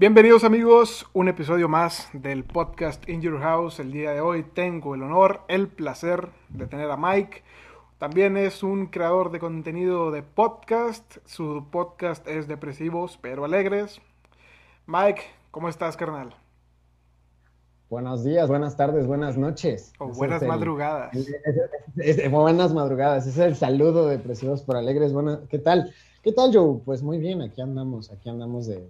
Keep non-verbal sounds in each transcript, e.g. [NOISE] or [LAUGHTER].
Bienvenidos amigos, un episodio más del podcast In Your House. El día de hoy tengo el honor, el placer de tener a Mike. También es un creador de contenido de podcast. Su podcast es Depresivos pero Alegres. Mike, ¿cómo estás, carnal? Buenos días, buenas tardes, buenas noches. O buenas madrugadas. buenas madrugadas, es el saludo de Depresivos por Alegres. Bueno, ¿qué tal? ¿Qué tal, Joe? Pues muy bien, aquí andamos, aquí andamos de,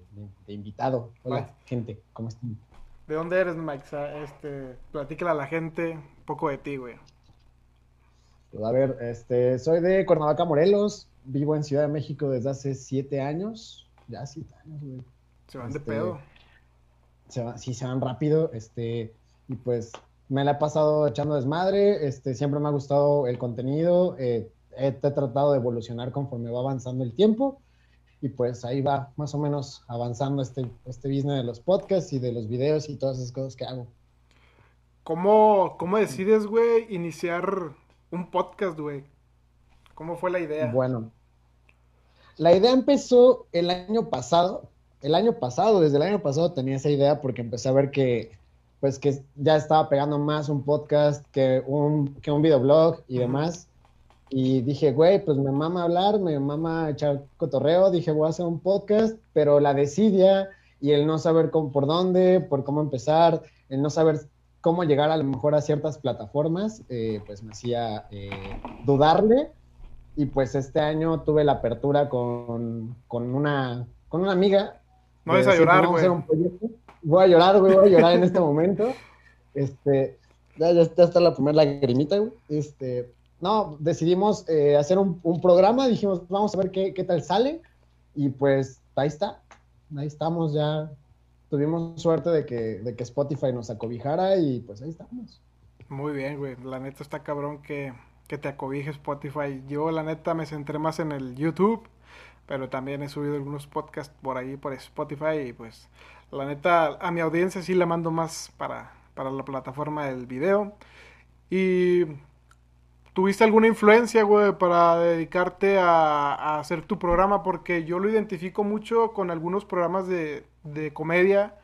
invitado. Hola, gente, ¿cómo están? ¿De dónde eres, Mike? Este, platícala a la gente un poco de ti, güey. Pues, a ver, este, soy de Cuernavaca, Morelos. Vivo en Ciudad de México desde hace siete años. Ya siete años, güey. Se van de este, pedo sí se van rápido, este, y pues me la he pasado echando desmadre, este, siempre me ha gustado el contenido, eh, he, tratado de evolucionar conforme va avanzando el tiempo, y pues ahí va más o menos avanzando este, este business de los podcasts y de los videos y todas esas cosas que hago. ¿Cómo, cómo decides, güey, iniciar un podcast, güey? ¿Cómo fue la idea? Bueno, la idea empezó el año pasado, el año pasado, desde el año pasado tenía esa idea porque empecé a ver que, pues, que ya estaba pegando más un podcast que un, que un videoblog y demás. Y dije, güey, pues me mama hablar, me mama echar cotorreo. Dije, voy a hacer un podcast, pero la desidia y el no saber cómo, por dónde, por cómo empezar, el no saber cómo llegar a lo mejor a ciertas plataformas, eh, pues me hacía eh, dudarle. Y pues este año tuve la apertura con, con, una, con una amiga no es a llorar, güey. Voy a llorar, güey, voy a llorar en este momento. Este, ya, ya está la primera lagrimita, güey. Este, no, decidimos eh, hacer un, programa, dijimos, vamos a ver qué, qué tal sale. Y pues ahí está, ahí estamos ya. Tuvimos suerte de que, de que Spotify nos acobijara y pues ahí estamos. Muy bien, güey. La neta está cabrón que, que te acobije Spotify. Yo, la neta, me centré más en el YouTube pero también he subido algunos podcasts por ahí, por Spotify, y pues la neta, a mi audiencia sí la mando más para, para la plataforma del video. Y ¿Tuviste alguna influencia, güey, para dedicarte a, hacer tu programa? Porque yo lo identifico mucho con algunos programas de, de, comedia,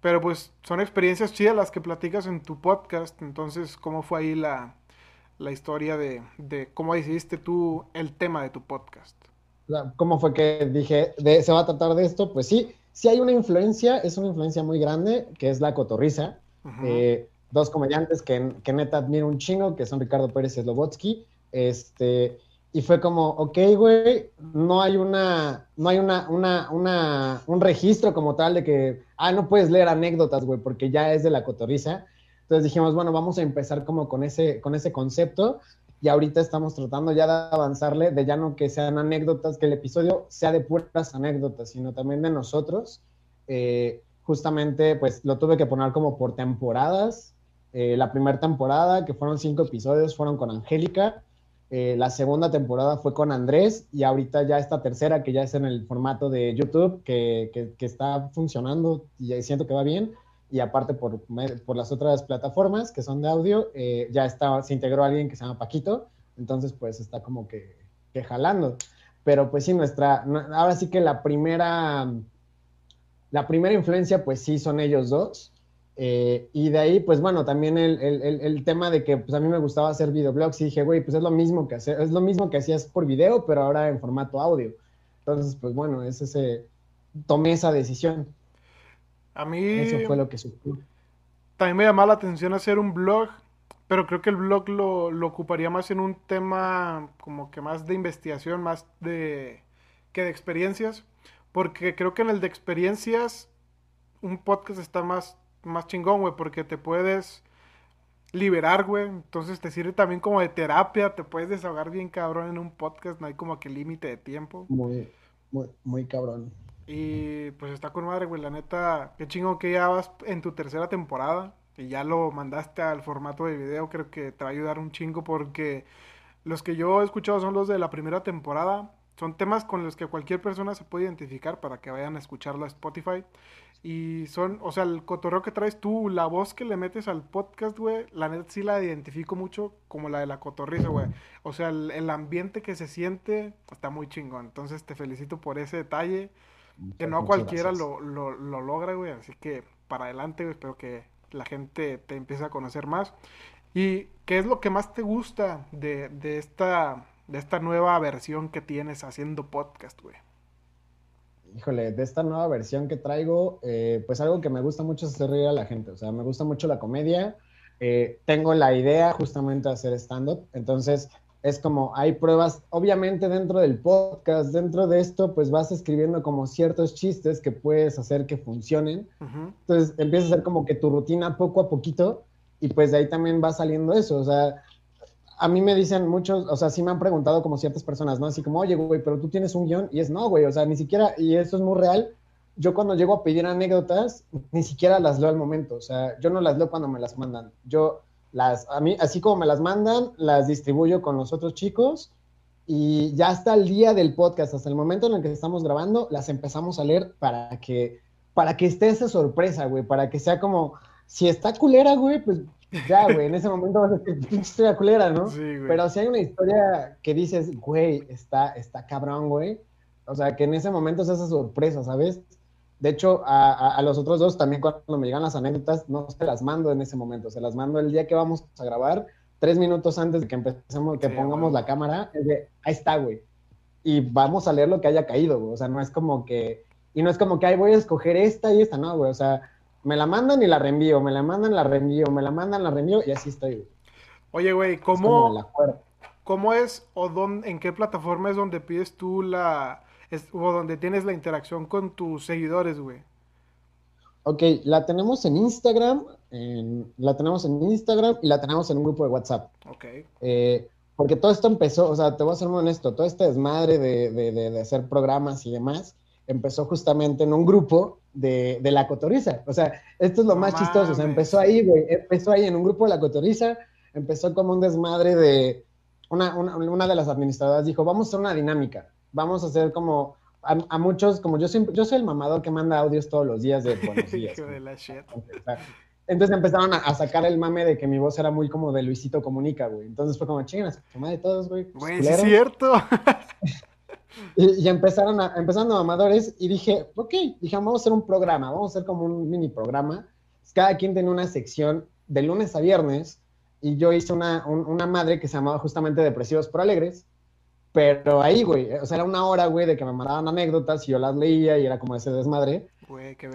pero pues son experiencias chidas las que platicas en tu podcast. Entonces, ¿cómo fue ahí la, la historia de, de, cómo decidiste tú el tema de tu podcast? ¿Cómo fue que dije, de, se va a tratar de esto? Pues sí, sí hay una influencia, es una influencia muy grande, que es la cotorriza. Eh, dos comediantes que, que, neta admiro un chingo, que son Ricardo Pérez y Slobotsky. Este, y fue como, ok, güey, no hay una, no hay una, una, una, un registro como tal de que, ah, no puedes leer anécdotas, güey, porque ya es de la cotorriza. Entonces dijimos, bueno, vamos a empezar como con ese, con ese concepto y ahorita estamos tratando ya de avanzarle, de ya no que sean anécdotas, que el episodio sea de puras anécdotas, sino también de nosotros. Eh, justamente, pues lo tuve que poner como por temporadas. Eh, la primera temporada, que fueron cinco episodios, fueron con Angélica. Eh, la segunda temporada fue con Andrés y ahorita ya esta tercera, que ya es en el formato de YouTube, que, que, está funcionando y siento que va bien y aparte por, por las otras plataformas que son de audio, eh, ya está, se integró alguien que se llama Paquito, entonces pues está como que, que jalando. Pero pues sí, nuestra, ahora sí que la primera, la primera influencia pues sí son ellos dos. Eh, y de ahí, pues bueno, también el, el, el, tema de que pues a mí me gustaba hacer videoblogs y dije, güey, pues es lo mismo que hacer, es lo mismo que hacías por video, pero ahora en formato audio. Entonces, pues bueno, es ese, tomé esa decisión. A mí. Eso fue lo que supo. También me llamaba la atención hacer un blog, pero creo que el blog lo, lo, ocuparía más en un tema como que más de investigación, más de. que de experiencias. Porque creo que en el de experiencias, un podcast está más, más chingón, güey, porque te puedes liberar, güey. Entonces te sirve también como de terapia, te puedes desahogar bien cabrón en un podcast, no hay como que límite de tiempo. Muy, muy, muy cabrón. Y pues está con madre, güey. La neta, qué chingo que ya vas en tu tercera temporada y ya lo mandaste al formato de video. Creo que te va a ayudar un chingo porque los que yo he escuchado son los de la primera temporada. Son temas con los que cualquier persona se puede identificar para que vayan a escucharlo a Spotify. Y son, o sea, el cotorreo que traes tú, la voz que le metes al podcast, güey, la neta sí la identifico mucho como la de la cotorriza, güey. O sea, el, el ambiente que se siente está muy chingón. Entonces te felicito por ese detalle. que no cualquiera lo, lo, lo, logra, güey. Así que para adelante, güey. Espero que la gente te empiece a conocer más. ¿Y qué es lo que más te gusta de, de esta, de esta nueva versión que tienes haciendo podcast, güey? Híjole, de esta nueva versión que traigo, eh, pues algo que me gusta mucho es hacer reír a la gente. O sea, me gusta mucho la comedia. Eh, tengo la idea justamente de hacer stand-up. Entonces, es como hay pruebas, obviamente dentro del podcast, dentro de esto, pues vas escribiendo como ciertos chistes que puedes hacer que funcionen. Entonces, empieza a ser como que tu rutina poco a poquito y pues de ahí también va saliendo eso. O sea, a mí me dicen muchos, o sea, sí me han preguntado como ciertas personas, ¿no? Así como, oye, güey, pero tú tienes un guion y es no, güey, o sea, ni siquiera, y eso es muy real. Yo cuando llego a pedir anécdotas, ni siquiera las leo al momento, o sea, yo no las leo cuando me las mandan. Yo las, a mí, así como me las mandan, las distribuyo con los otros chicos y ya hasta el día del podcast, hasta el momento en el que estamos grabando, las empezamos a leer para que, para que esté esa sorpresa, güey, para que sea como, si está culera, güey, pues ya, güey, en ese momento vas a decir, pinche historia culera, ¿no? Sí, güey. Pero si hay una historia que dices, güey, está, está cabrón, güey. O sea, que en ese momento es esa sorpresa, ¿sabes? De hecho, a, a, los otros dos también cuando me llegan las anécdotas, no se las mando en ese momento, se las mando el día que vamos a grabar, tres minutos antes de que empecemos, que pongamos la cámara, es de, ahí está, güey. Y vamos a leer lo que haya caído, güey. O sea, no es como que, y no es como que, ahí voy a escoger esta y esta, no, güey. O sea, me la mandan y la reenvío, me la mandan, la reenvío, me la mandan, la reenvío y así estoy. Oye, güey, ¿cómo, ¿cómo es o dónde, en qué plataforma es donde pides tú la, o donde tienes la interacción con tus seguidores, güey? Ok, la tenemos en Instagram, la tenemos en Instagram y la tenemos en un grupo de WhatsApp. Ok. Eh, porque todo esto empezó, o sea, te voy a ser muy honesto, todo este desmadre de, de, de hacer programas y demás, empezó justamente en un grupo de, de, la cotoriza. O sea, esto es lo más chistoso. O sea, empezó ahí, güey. Empezó ahí en un grupo de la cotoriza. Empezó como un desmadre de. Una, una, una, de las administradoras dijo: Vamos a hacer una dinámica. Vamos a hacer como. A, muchos, como yo siempre. Yo soy el mamador que manda audios todos los días de [LAUGHS] buenos días. Entonces empezaron a, sacar el mame de que mi voz era muy como de Luisito Comunica, güey. Entonces fue como, chingas, de todos, güey. Güey, es cierto. [LAUGHS] Y, empezaron a, empezando amadores y dije, ok, dije, vamos a hacer un programa, vamos a hacer como un mini programa. Cada quien tiene una sección de lunes a viernes y yo hice una, una madre que se llamaba justamente Depresivos por Alegres, pero ahí, güey, o sea, era una hora, güey, de que me mandaban anécdotas y yo las leía y era como ese desmadre.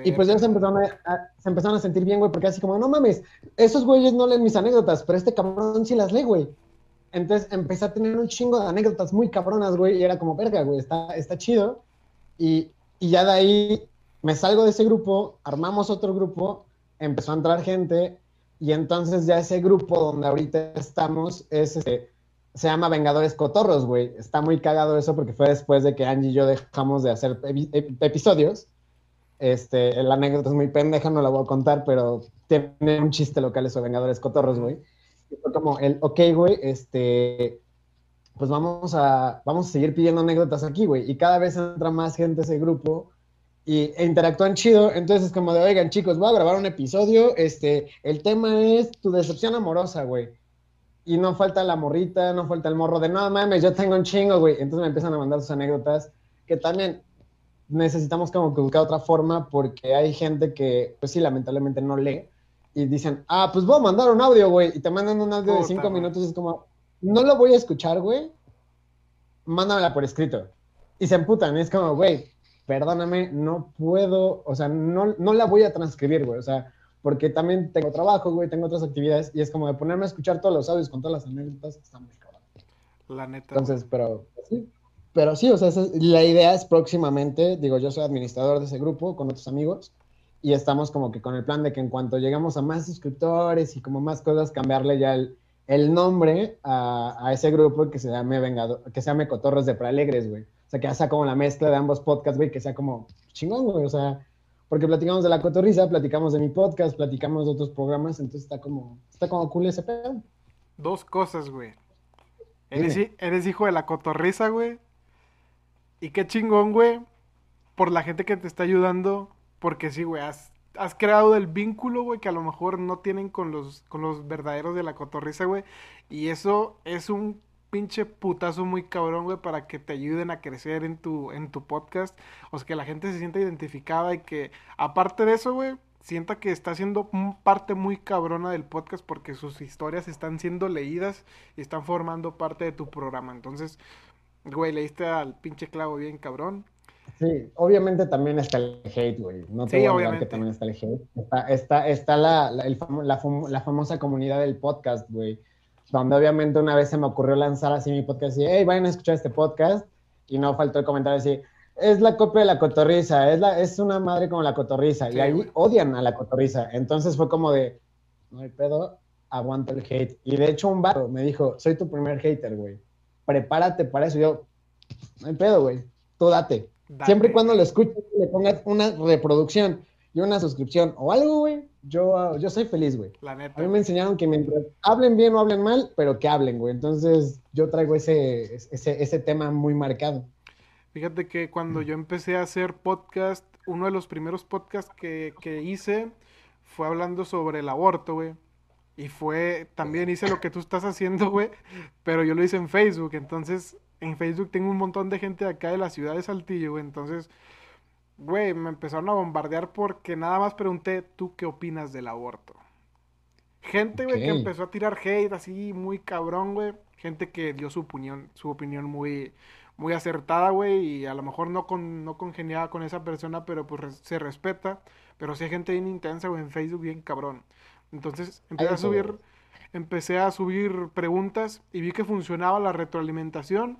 y pues ya se empezaron a, se empezaron a sentir bien, güey, porque así como, no mames, esos güeyes no leen mis anécdotas, pero este cabrón sí las lee, güey. Entonces empecé a tener un chingo de anécdotas muy cabronas, güey, y era como, verga, güey, está, está chido. Y, y ya de ahí me salgo de ese grupo, armamos otro grupo, empezó a entrar gente, y entonces ya ese grupo donde ahorita estamos es este, se llama Vengadores Cotorros, güey. Está muy cagado eso porque fue después de que Angie y yo dejamos de hacer episodios. Este, la anécdota es muy pendeja, no la voy a contar, pero tiene un chiste local eso, Vengadores Cotorros, güey como el, ok, güey, este, pues vamos a, vamos a seguir pidiendo anécdotas aquí, güey. Y cada vez entra más gente a ese grupo y e interactúan chido. Entonces es como de, oigan, chicos, voy a grabar un episodio. Este, el tema es tu decepción amorosa, güey. Y no falta la morrita, no falta el morro de, no mames, yo tengo un chingo, güey. Entonces me empiezan a mandar sus anécdotas que también necesitamos como que buscar otra forma porque hay gente que, pues sí, lamentablemente no lee y dicen, ah, pues voy a mandar un audio, güey, y te mandan un audio de cinco minutos, y es como, no lo voy a escuchar, güey, mándamela por escrito. Y se emputan, es como, güey, perdóname, no puedo, o sea, no, no la voy a transcribir, güey, o sea, porque también tengo trabajo, güey, tengo otras actividades, y es como de ponerme a escuchar todos los audios con todas las anécdotas, está muy cabrón. La neta. Entonces, pero sí, pero sí, o sea, la idea es próximamente, digo, yo soy administrador de ese grupo con otros amigos, y estamos como que con el plan de que en cuanto llegamos a más suscriptores y como más cosas, cambiarle ya el, el nombre a, a, ese grupo que se llame Vengado, que se llame Cotorros de Prealegres, güey. O sea, que sea como la mezcla de ambos podcasts, güey, que sea como chingón, güey. O sea, porque platicamos de la cotorriza, platicamos de mi podcast, platicamos de otros programas, entonces está como, está como cool ese pedo. Dos cosas, güey. Eres, eres hijo de la cotorriza, güey. Y qué chingón, güey, por la gente que te está ayudando porque sí, güey, has, creado el vínculo, güey, que a lo mejor no tienen con los, con los verdaderos de la cotorriza, güey. Y eso es un pinche putazo muy cabrón, güey, para que te ayuden a crecer en tu, en tu podcast. O sea, que la gente se sienta identificada y que, aparte de eso, güey, sienta que está siendo parte muy cabrona del podcast porque sus historias están siendo leídas y están formando parte de tu programa. Entonces, güey, leíste al pinche clavo bien cabrón. Sí, obviamente también está el hate, güey. No te sí, voy a que también está el hate. Está, está, la, la, la, famosa comunidad del podcast, güey. Donde obviamente una vez se me ocurrió lanzar así mi podcast y, hey, vayan a escuchar este podcast. Y no faltó el comentario así, es la copia de la cotorriza, es, la, es una madre como la cotorriza. y ahí odian a la cotorriza. Entonces fue como de, no hay pedo, aguanto el hate. Y de hecho un vato me dijo, soy tu primer hater, güey. Prepárate para eso. yo, no hay pedo, güey. Tú date. Siempre y cuando lo escuches, le pongas una reproducción y una suscripción o algo, güey, yo, yo soy feliz, güey. A mí me enseñaron que mientras hablen bien o hablen mal, pero que hablen, güey. Entonces yo traigo ese, ese, ese tema muy marcado. Fíjate que cuando yo empecé a hacer podcast, uno de los primeros podcasts que, que hice fue hablando sobre el aborto, güey. Y fue, también hice lo que tú estás haciendo, güey, pero yo lo hice en Facebook. Entonces, en Facebook tengo un montón de gente de acá de la ciudad de Saltillo, güey. Entonces, güey, me empezaron a bombardear porque nada más pregunté, ¿tú qué opinas del aborto? Gente, güey, que empezó a tirar hate así muy cabrón, güey. Gente que dio su opinión, su opinión muy, muy acertada, güey, y a lo mejor no, con, no congeniaba con esa persona, pero pues se respeta. Pero sí hay gente bien intensa, güey, en Facebook bien cabrón. Entonces empecé a subir, empecé a subir preguntas y vi que funcionaba la retroalimentación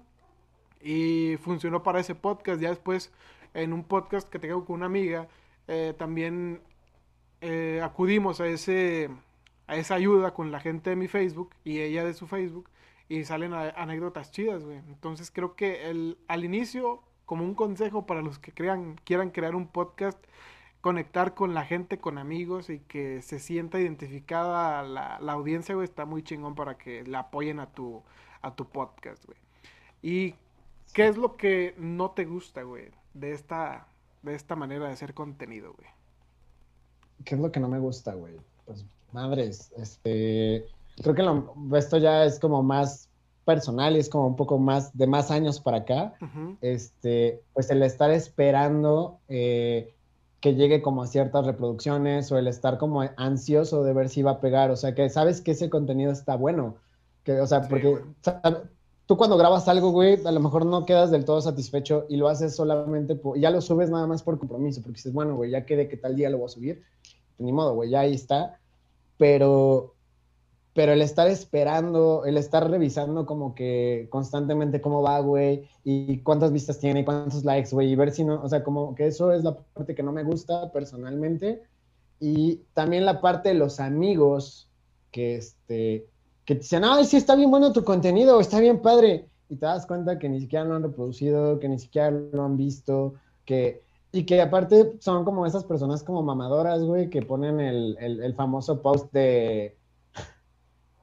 y funcionó para ese podcast. Ya después, en un podcast que tengo con una amiga, eh, también eh, acudimos a ese a esa ayuda con la gente de mi Facebook y ella de su Facebook y salen anécdotas chidas, güey. Entonces creo que el, al inicio, como un consejo para los que crean, quieran crear un podcast, conectar con la gente, con amigos y que se sienta identificada la, la audiencia, güey, está muy chingón para que la apoyen a tu, a tu podcast, güey. ¿Y qué es lo que no te gusta, güey, de esta, de esta manera de hacer contenido, güey? ¿Qué es lo que no me gusta, güey? Pues madres, este creo que esto ya es como más personal y es como un poco más de más años para acá, este, pues el estar esperando eh, que llegue como a ciertas reproducciones o el estar como ansioso de ver si va a pegar, o sea, que sabes que ese contenido está bueno, que, o sea, porque tú cuando grabas algo, güey, a lo mejor no quedas del todo satisfecho y lo haces solamente, por, ya lo subes nada más por compromiso, porque dices, bueno, güey, ya quede que tal día lo voy a subir, ni modo, güey, ya ahí está, pero pero el estar esperando, el estar revisando como que constantemente cómo va, güey, y cuántas vistas tiene, cuántos likes, güey, y ver si no, o sea, como que eso es la parte que no me gusta personalmente. Y también la parte de los amigos que, este, que te dicen, ay, sí, está bien bueno tu contenido, está bien padre, y te das cuenta que ni siquiera lo han reproducido, que ni siquiera lo han visto, que... Y que aparte son como esas personas como mamadoras, güey, que ponen el, el famoso post de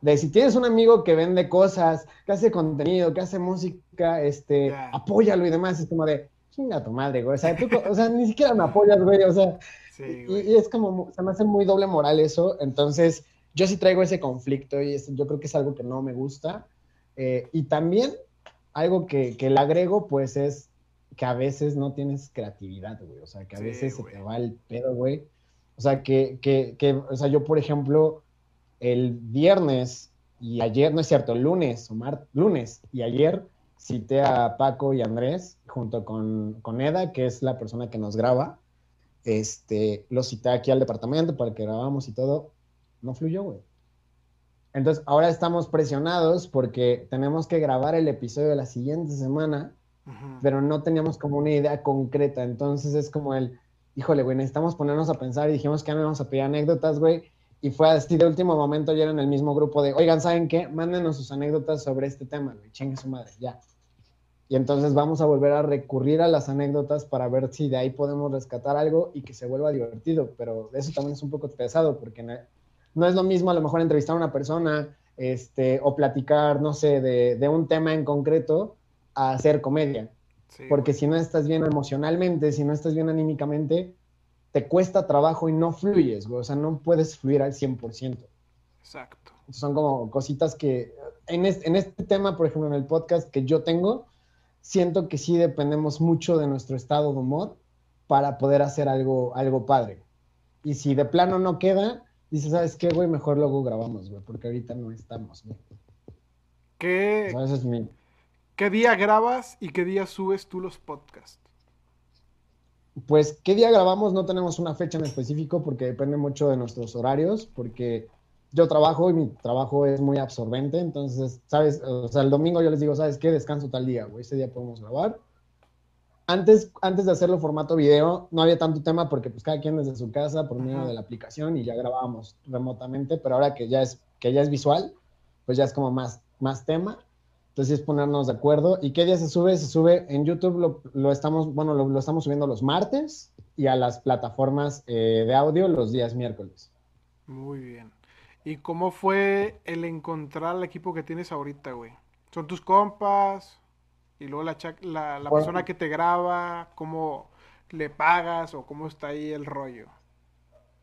de si tienes un amigo que vende cosas, que hace contenido, que hace música, este, apóyalo y demás, es como de, chinga tu madre, güey, o sea, tú, o sea, ni siquiera me apoyas, güey, o sea, y, es como, se me hace muy doble moral eso, entonces, yo sí traigo ese conflicto y yo creo que es algo que no me gusta, eh, y también algo que, que le agrego, pues, es que a veces no tienes creatividad, güey, o sea, que a veces se te va el pedo, güey, o sea, que, que, que, o sea, yo, por ejemplo, el viernes y ayer, no es cierto, el lunes, o lunes y ayer cité a Paco y Andrés junto con, con, Eda, que es la persona que nos graba. Este, lo cité aquí al departamento para que grabamos y todo. No fluyó, güey. Entonces, ahora estamos presionados porque tenemos que grabar el episodio de la siguiente semana, pero no teníamos como una idea concreta. Entonces, es como el, híjole, güey, necesitamos ponernos a pensar y dijimos que no vamos a pedir anécdotas, güey y fue así de último momento, ya en el mismo grupo de, oigan, ¿saben qué? Mándenos sus anécdotas sobre este tema, güey, chingue su madre, ya. Y entonces vamos a volver a recurrir a las anécdotas para ver si de ahí podemos rescatar algo y que se vuelva divertido, pero eso también es un poco pesado porque no, es lo mismo a lo mejor entrevistar a una persona este, o platicar, no sé, de, un tema en concreto a hacer comedia. Porque si no estás bien emocionalmente, si no estás bien anímicamente, te cuesta trabajo y no fluyes, güey. O sea, no puedes fluir al 100%. Exacto. Son como cositas que en este, en este tema, por ejemplo, en el podcast que yo tengo, siento que sí dependemos mucho de nuestro estado de humor para poder hacer algo, algo padre. Y si de plano no queda, dices, ¿sabes qué, güey? Mejor luego grabamos, güey, porque ahorita no estamos, güey. ¿Qué, ¿Qué día grabas y qué día subes tú los podcasts? Pues, ¿qué día grabamos? No tenemos una fecha en específico porque depende mucho de nuestros horarios, porque yo trabajo y mi trabajo es muy absorbente, entonces, ¿sabes? O sea, el domingo yo les digo, ¿sabes qué? Descanso tal día, güey, ese día podemos grabar. Antes, antes de hacerlo formato video, no había tanto tema porque pues cada quien desde su casa por medio de la aplicación y ya grabábamos remotamente, pero ahora que ya es, que ya es visual, pues ya es como más, más tema. Entonces es ponernos de acuerdo. ¿Y qué día se sube? Se sube en YouTube, lo, estamos, bueno, lo, estamos subiendo los martes y a las plataformas eh, de audio los días miércoles. Muy bien. ¿Y cómo fue el encontrar al equipo que tienes ahorita, güey? ¿Son tus compas? Y luego la, la, persona que te graba, ¿cómo le pagas o cómo está ahí el rollo?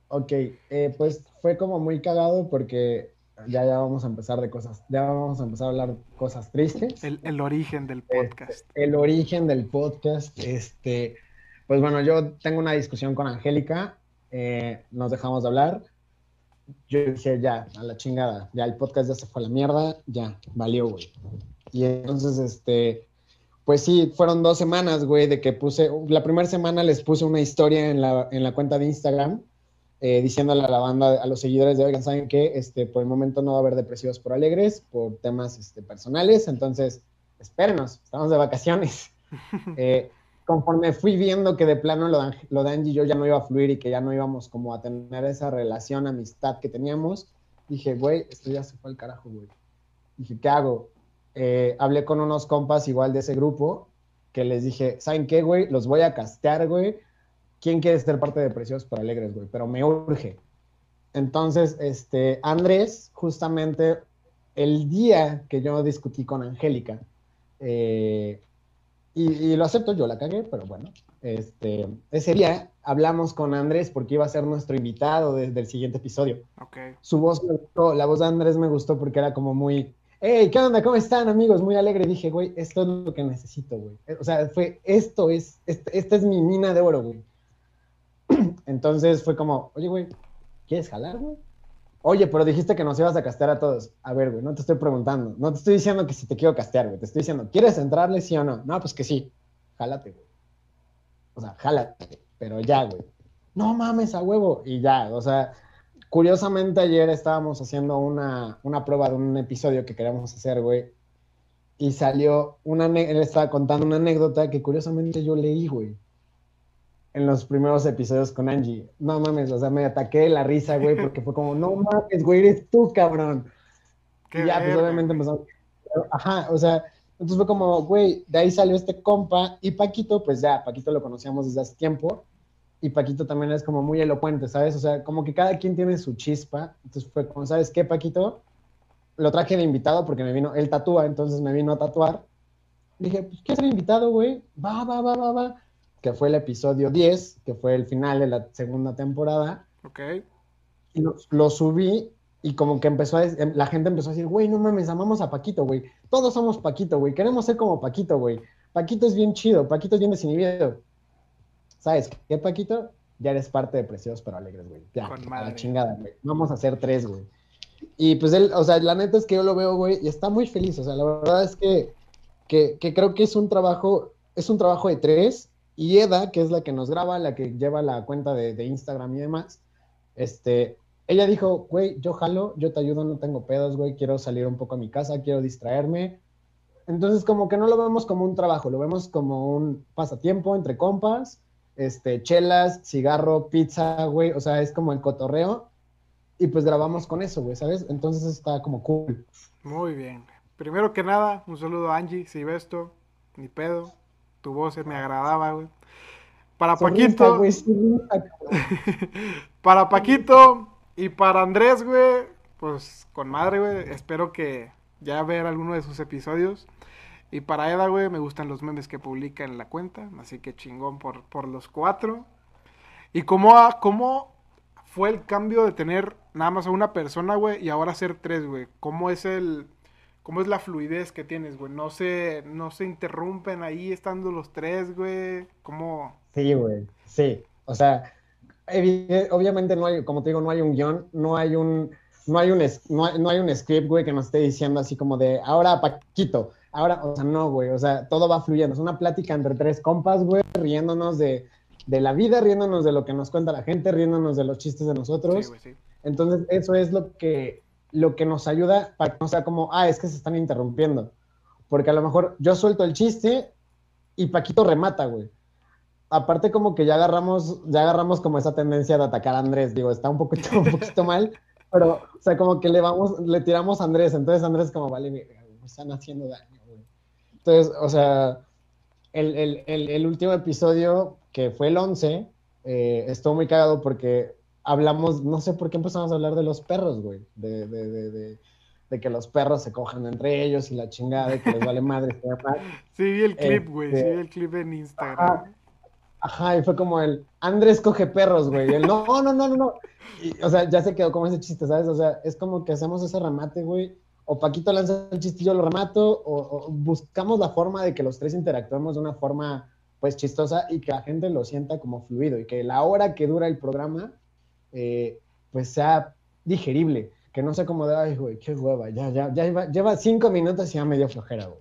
Ok, eh, pues fue como muy cagado porque ya, ya vamos a empezar de cosas, ya vamos a empezar a hablar cosas tristes. El, origen del este, podcast. el origen del podcast, este, pues bueno, yo tengo una discusión con Angélica, eh, nos dejamos de hablar. Yo dije, ya, a la chingada, ya el podcast ya se fue a la mierda, ya, valió, güey. Y entonces, este, pues sí, fueron dos semanas, güey, de que puse, la primera semana les puse una historia en la, en la cuenta de Instagram eh, diciéndole a la banda, a los seguidores de, oigan, ¿saben que Este, por el momento no va a haber depresivos por alegres, por temas este, personales, entonces espérenos, estamos de vacaciones. [LAUGHS] Eh, conforme fui viendo que de plano lo de, lo de Angie y yo ya no iba a fluir y que ya no íbamos como a tener esa relación, amistad que teníamos, dije, güey, esto ya se fue al carajo, güey. Dije, ¿qué hago? Eh, hablé con unos compas igual de ese grupo que les dije, ¿saben qué, güey? Los voy a castear, güey quién quiere ser parte de Precios para Alegres, güey, pero me urge. Entonces, este, Andrés, justamente el día que yo discutí con Angélica, eh, y, lo acepto, yo la cagué, pero bueno, este, ese día hablamos con Andrés porque iba a ser nuestro invitado desde el siguiente episodio. Okay. Su voz me gustó, la voz de Andrés me gustó porque era como muy, hey, ¿qué onda? ¿Cómo están, amigos? Muy alegre. Dije, güey, esto es lo que necesito, güey. O sea, fue, esto es, este, esta es mi mina de oro, güey. [CLEARS THROAT] Entonces fue como, oye, güey, ¿quieres jalar, güey? Oye, pero dijiste que nos ibas a castear a todos. A ver, güey, no te estoy preguntando. No te estoy diciendo que si te quiero castear, güey. Te estoy diciendo, ¿quieres entrarle sí o no? No, pues que sí. Jálate, güey. O sea, jálate. Pero ya, güey. No mames, a huevo. Y ya, o sea, curiosamente ayer estábamos haciendo una, una prueba de un episodio que queríamos hacer, güey. Y salió una, él estaba contando una anécdota que curiosamente yo leí, güey en los primeros episodios con Angie. No mames, o sea, me ataqué la risa, güey, porque fue como, no mames, güey, eres tú, cabrón. y ya, pues obviamente empezó. Ajá, o sea, entonces fue como, güey, de ahí salió este compa y Paquito, pues ya, Paquito lo conocíamos desde hace tiempo y Paquito también es como muy elocuente, ¿sabes? O sea, como que cada quien tiene su chispa. Entonces fue como, ¿sabes qué, Paquito? Lo traje de invitado porque me vino, él tatúa, entonces me vino a tatuar. Dije, pues, ¿qué es el invitado, güey? Va, va, va, va, va que fue el episodio 10, que fue el final de la segunda temporada. Ok. Y lo, subí y como que empezó a, em, la gente empezó a decir, güey, no mames, amamos a Paquito, güey. Todos somos Paquito, güey. Queremos ser como Paquito, güey. Paquito es bien chido, Paquito es bien desinhibido. ¿Sabes qué, Paquito? Ya eres parte de Preciosos pero Alegres, güey. Ya, a la chingada, güey. Vamos a hacer tres, güey. Y pues él, o sea, la neta es que yo lo veo, güey, y está muy feliz. O sea, la verdad es que, que, que creo que es un trabajo, es un trabajo de tres y Eda, que es la que nos graba, la que lleva la cuenta de, Instagram y demás, este, ella dijo, güey, yo jalo, yo te ayudo, no tengo pedos, güey, quiero salir un poco a mi casa, quiero distraerme. Entonces, como que no lo vemos como un trabajo, lo vemos como un pasatiempo entre compas, este, chelas, cigarro, pizza, güey, o sea, es como el cotorreo. Y pues grabamos con eso, güey, ¿sabes? Entonces está como cool. Muy bien. Primero que nada, un saludo a Angie, si ves esto, ni pedo tu voz me agradaba, güey. Para Paquito. [LAUGHS] para Paquito y para Andrés, güey. Pues con madre, güey. Espero que ya ver alguno de sus episodios. Y para Eda, güey, me gustan los memes que publica en la cuenta. Así que chingón por, por los cuatro. ¿Y cómo, cómo fue el cambio de tener nada más a una persona, güey, y ahora ser tres, güey? ¿Cómo es el. cómo es la fluidez que tienes, güey. No se, no se interrumpen ahí estando los tres, güey. ¿Cómo? Sí, güey. Sí. O sea, obviamente no hay, como te digo, no hay un guion, no hay un, no hay un, no no hay un script, güey, que nos esté diciendo así como de, ahora Paquito, ahora, o sea, no, güey, o sea, todo va fluyendo. Es una plática entre tres compas, güey, riéndonos de, de la vida, riéndonos de lo que nos cuenta la gente, riéndonos de los chistes de nosotros. Entonces, eso es lo que, lo que nos ayuda para que no sea como, ah, es que se están interrumpiendo. Porque a lo mejor yo suelto el chiste y Paquito remata, güey. Aparte como que ya agarramos, ya agarramos como esa tendencia de atacar a Andrés, digo, está un poquito, un poquito [LAUGHS] mal, pero, o sea, como que le vamos, le tiramos a Andrés, entonces Andrés como, vale, me están haciendo daño, güey. Entonces, o sea, el, el, el, último episodio, que fue el 11, eh, estuvo muy cagado porque hablamos, no sé por qué empezamos a hablar de los perros, güey, de, de, de, de, que los perros se cojan entre ellos y la chingada, de que les vale madre. [LAUGHS] sí, vi el clip, güey, sí, vi el clip en Instagram. Ajá, y fue como el, Andrés coge perros, güey, el, no, no, no, no, no. o sea, ya se quedó como ese chiste, ¿sabes? O sea, es como que hacemos ese remate, güey, o Paquito lanza el chistillo, lo remato, o, buscamos la forma de que los tres interactuemos de una forma, pues, chistosa y que la gente lo sienta como fluido y que la hora que dura el programa eh, pues sea digerible, que no sea como de, ay, güey, qué hueva, ya, ya, ya lleva, cinco minutos y ya me dio flojera, güey.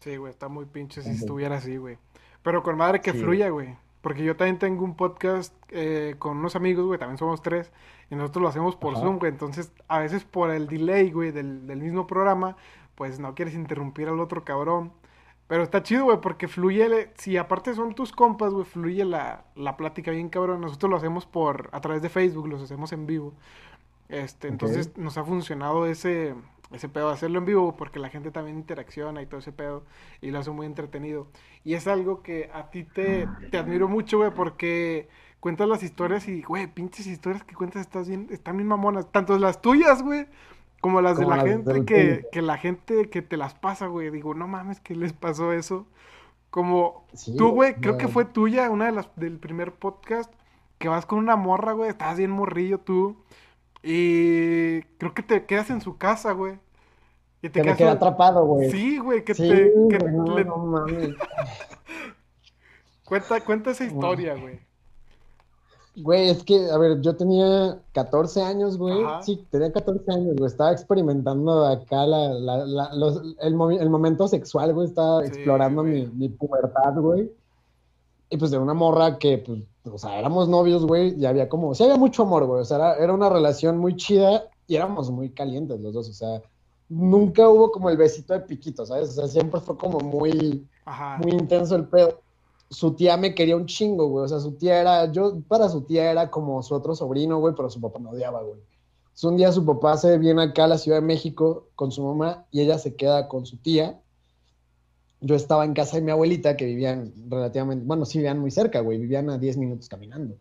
Sí, güey, está muy pinche si estuviera así, güey. Pero con madre que fluya, güey. Porque yo también tengo un podcast eh, con unos amigos, güey, también somos tres, y nosotros lo hacemos por Zoom, güey. Entonces, a veces por el delay, güey, del, del mismo programa, pues no quieres interrumpir al otro cabrón. Pero está chido, güey, porque fluye, si aparte son tus compas, güey, fluye la, la, plática bien cabrón. Nosotros lo hacemos por, a través de Facebook, los hacemos en vivo. Este, entonces nos ha funcionado ese, ese pedo de hacerlo en vivo porque la gente también interacciona y todo ese pedo y lo hace muy entretenido. Y es algo que a ti te, te admiro mucho, güey, porque cuentas las historias y, güey, pinches historias que cuentas estás bien, están bien mamonas. Tanto las tuyas, güey, como las de la gente que, que, la gente que te las pasa, güey. Digo, no mames, ¿qué les pasó eso? Como tú, güey, creo que fue tuya, una de las del primer podcast, que vas con una morra, güey, estás bien morrillo tú. Y creo que te quedas en su casa, güey. Y te que me quedé atrapado, güey. Sí, güey, que te. Que no, no mames. [LAUGHS] cuenta, cuenta esa historia, güey. Güey, es que, a ver, yo tenía 14 años, güey. Sí, tenía 14 años, güey. Estaba experimentando acá la, la, la los, el, el, momento sexual, güey. Estaba explorando mi, mi, pubertad, güey. Y pues de una morra que, pues, o sea, éramos novios, güey. Y había como, sí, había mucho amor, güey. O sea, era, era, una relación muy chida y éramos muy calientes los dos. O sea, nunca hubo como el besito de piquito, ¿sabes? O sea, siempre fue como muy, muy intenso el pedo su tía me quería un chingo, güey. O sea, su tía era, yo para su tía era como su otro sobrino, güey, pero su papá me odiaba, güey. un día su papá se viene acá a la Ciudad de México con su mamá y ella se queda con su tía. Yo estaba en casa de mi abuelita que vivían relativamente, bueno, sí vivían muy cerca, güey, vivían a 10 minutos caminando.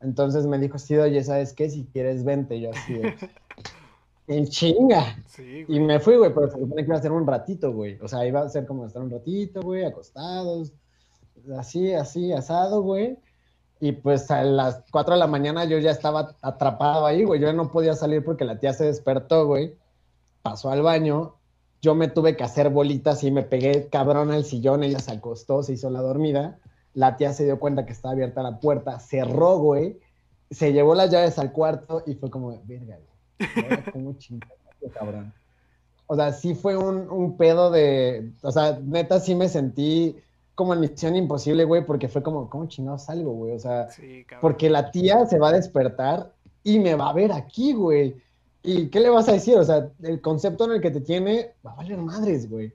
Entonces me dijo, sí, oye, ¿sabes qué? Si quieres, vente. Yo así [LAUGHS] en chinga. Sí, y me fui, güey, pero se supone que iba a ser un ratito, güey. O sea, iba a ser como estar un ratito, güey, acostados, así, así, asado, güey. Y pues a las 4 de la mañana yo ya estaba atrapado ahí, güey. Yo ya no podía salir porque la tía se despertó, güey. Pasó al baño. Yo me tuve que hacer bolitas y me pegué cabrón al sillón. Ella se acostó, se hizo la dormida. La tía se dio cuenta que estaba abierta la puerta, cerró, güey. Se llevó las llaves al cuarto y fue como, verga, güey. Como chingada, cabrón. O sea, sí fue un, un pedo de. O sea, neta, sí me sentí como en Misión Imposible, güey, porque fue como, ¿cómo chingados salgo, güey? O sea, porque la tía se va a despertar y me va a ver aquí, güey. ¿Y qué le vas a decir? O sea, el concepto en el que te tiene va a valer madres, güey.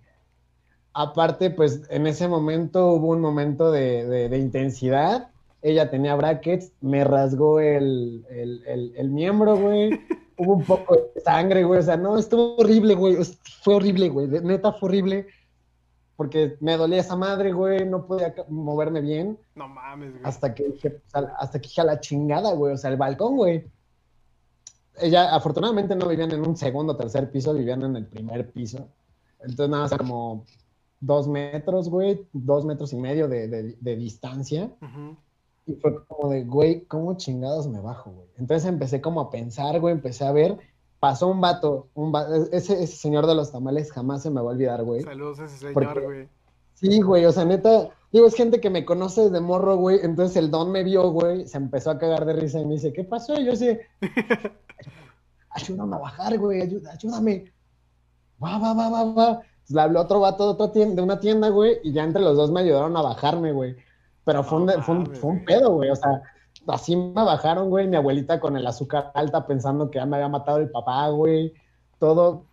Aparte, pues en ese momento hubo un momento de, intensidad. Ella tenía brackets, me rasgó el, el miembro, güey. [LAUGHS] hubo un poco de sangre, güey. O sea, no, estuvo horrible, güey. Fue horrible, güey. Neta, fue horrible porque me dolía esa madre, güey, no podía moverme bien. No mames, güey. Hasta que hasta que dije a la chingada, güey, o sea, el balcón, güey. Ella, afortunadamente no vivían en un segundo o tercer piso, vivían en el primer piso. Entonces nada más como dos metros, güey, dos metros y medio de, distancia. Y fue como de, güey, ¿cómo chingados me bajo, güey? Entonces empecé como a pensar, güey, empecé a ver pasó un vato, un ese, ese, señor de los tamales jamás se me va a olvidar, güey. Saludos a ese señor, güey. Sí, güey, o sea, neta, digo, es gente que me conoce desde morro, güey, entonces el don me vio, güey, se empezó a cagar de risa y me dice, ¿qué pasó? Y yo sí, [LAUGHS] ayúdame a bajar, güey, ayúdame. Va, va, va, va, va. Le habló otro vato de, otra tienda, de una tienda, güey, y ya entre los dos me ayudaron a bajarme, güey. Pero fue, un, fue, un, fue un pedo, güey, o sea, así me bajaron, güey, mi abuelita con el azúcar alta pensando que ya me había matado el papá, güey, todo,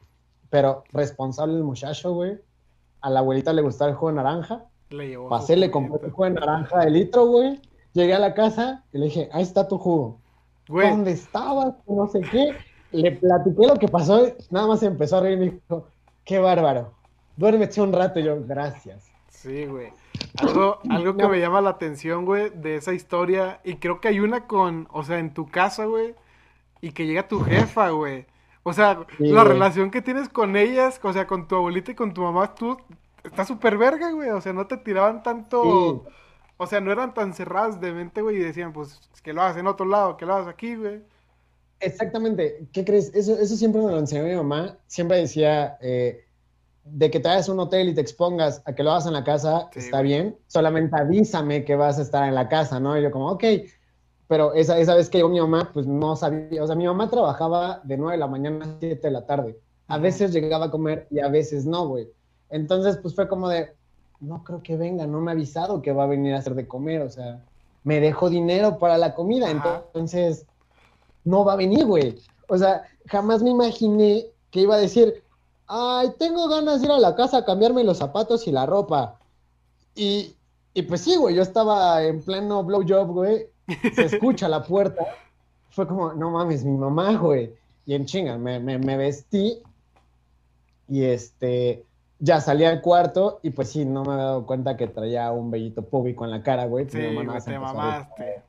pero responsable el muchacho, güey. A la abuelita le gustaba el jugo de naranja. Le Pasé, le compré el jugo de naranja de litro, güey. Llegué a la casa y le dije, ahí está tu jugo. Güey. ¿Dónde estabas? No sé qué. Le platiqué lo que pasó, nada más empezó a reír y me dijo, qué bárbaro. Duérmete un rato y yo, gracias. Sí, güey. Algo, algo que me llama la atención, güey, de esa historia, y creo que hay una con, o sea, en tu casa, güey, y que llega tu jefa, güey. O sea, la relación que tienes con ellas, o sea, con tu abuelita y con tu mamá, tú, está súper verga, güey. O sea, no te tiraban tanto, o sea, no eran tan cerradas de mente, güey, y decían, pues, que lo hagas en otro lado, que lo hagas aquí, güey. Exactamente. ¿Qué crees? Eso, eso siempre me lo enseñó mi mamá. Siempre decía, eh, de que te vayas a un hotel y te expongas a que lo hagas en la casa, está bien, solamente avísame que vas a estar en la casa, ¿no? Y yo como, ok, pero esa, esa vez que yo mi mamá, pues no sabía, o sea, mi mamá trabajaba de 9 de la mañana a 7 de la tarde, a veces llegaba a comer y a veces no, güey. Entonces, pues fue como de, no creo que venga, no me ha avisado que va a venir a hacer de comer, o sea, me dejo dinero para la comida, entonces no va a venir, güey. O sea, jamás me imaginé que iba a decir, ay, tengo ganas de ir a la casa a cambiarme los zapatos y la ropa. Y, y pues sí, güey, yo estaba en pleno blowjob, güey, se [LAUGHS] escucha la puerta. Fue como, no mames, mi mamá, güey. Y en chinga, me, me, vestí y este, ya salí al cuarto y pues sí, no me había dado cuenta que traía un bellito público en la cara, güey. Sí, güey, te mamaste.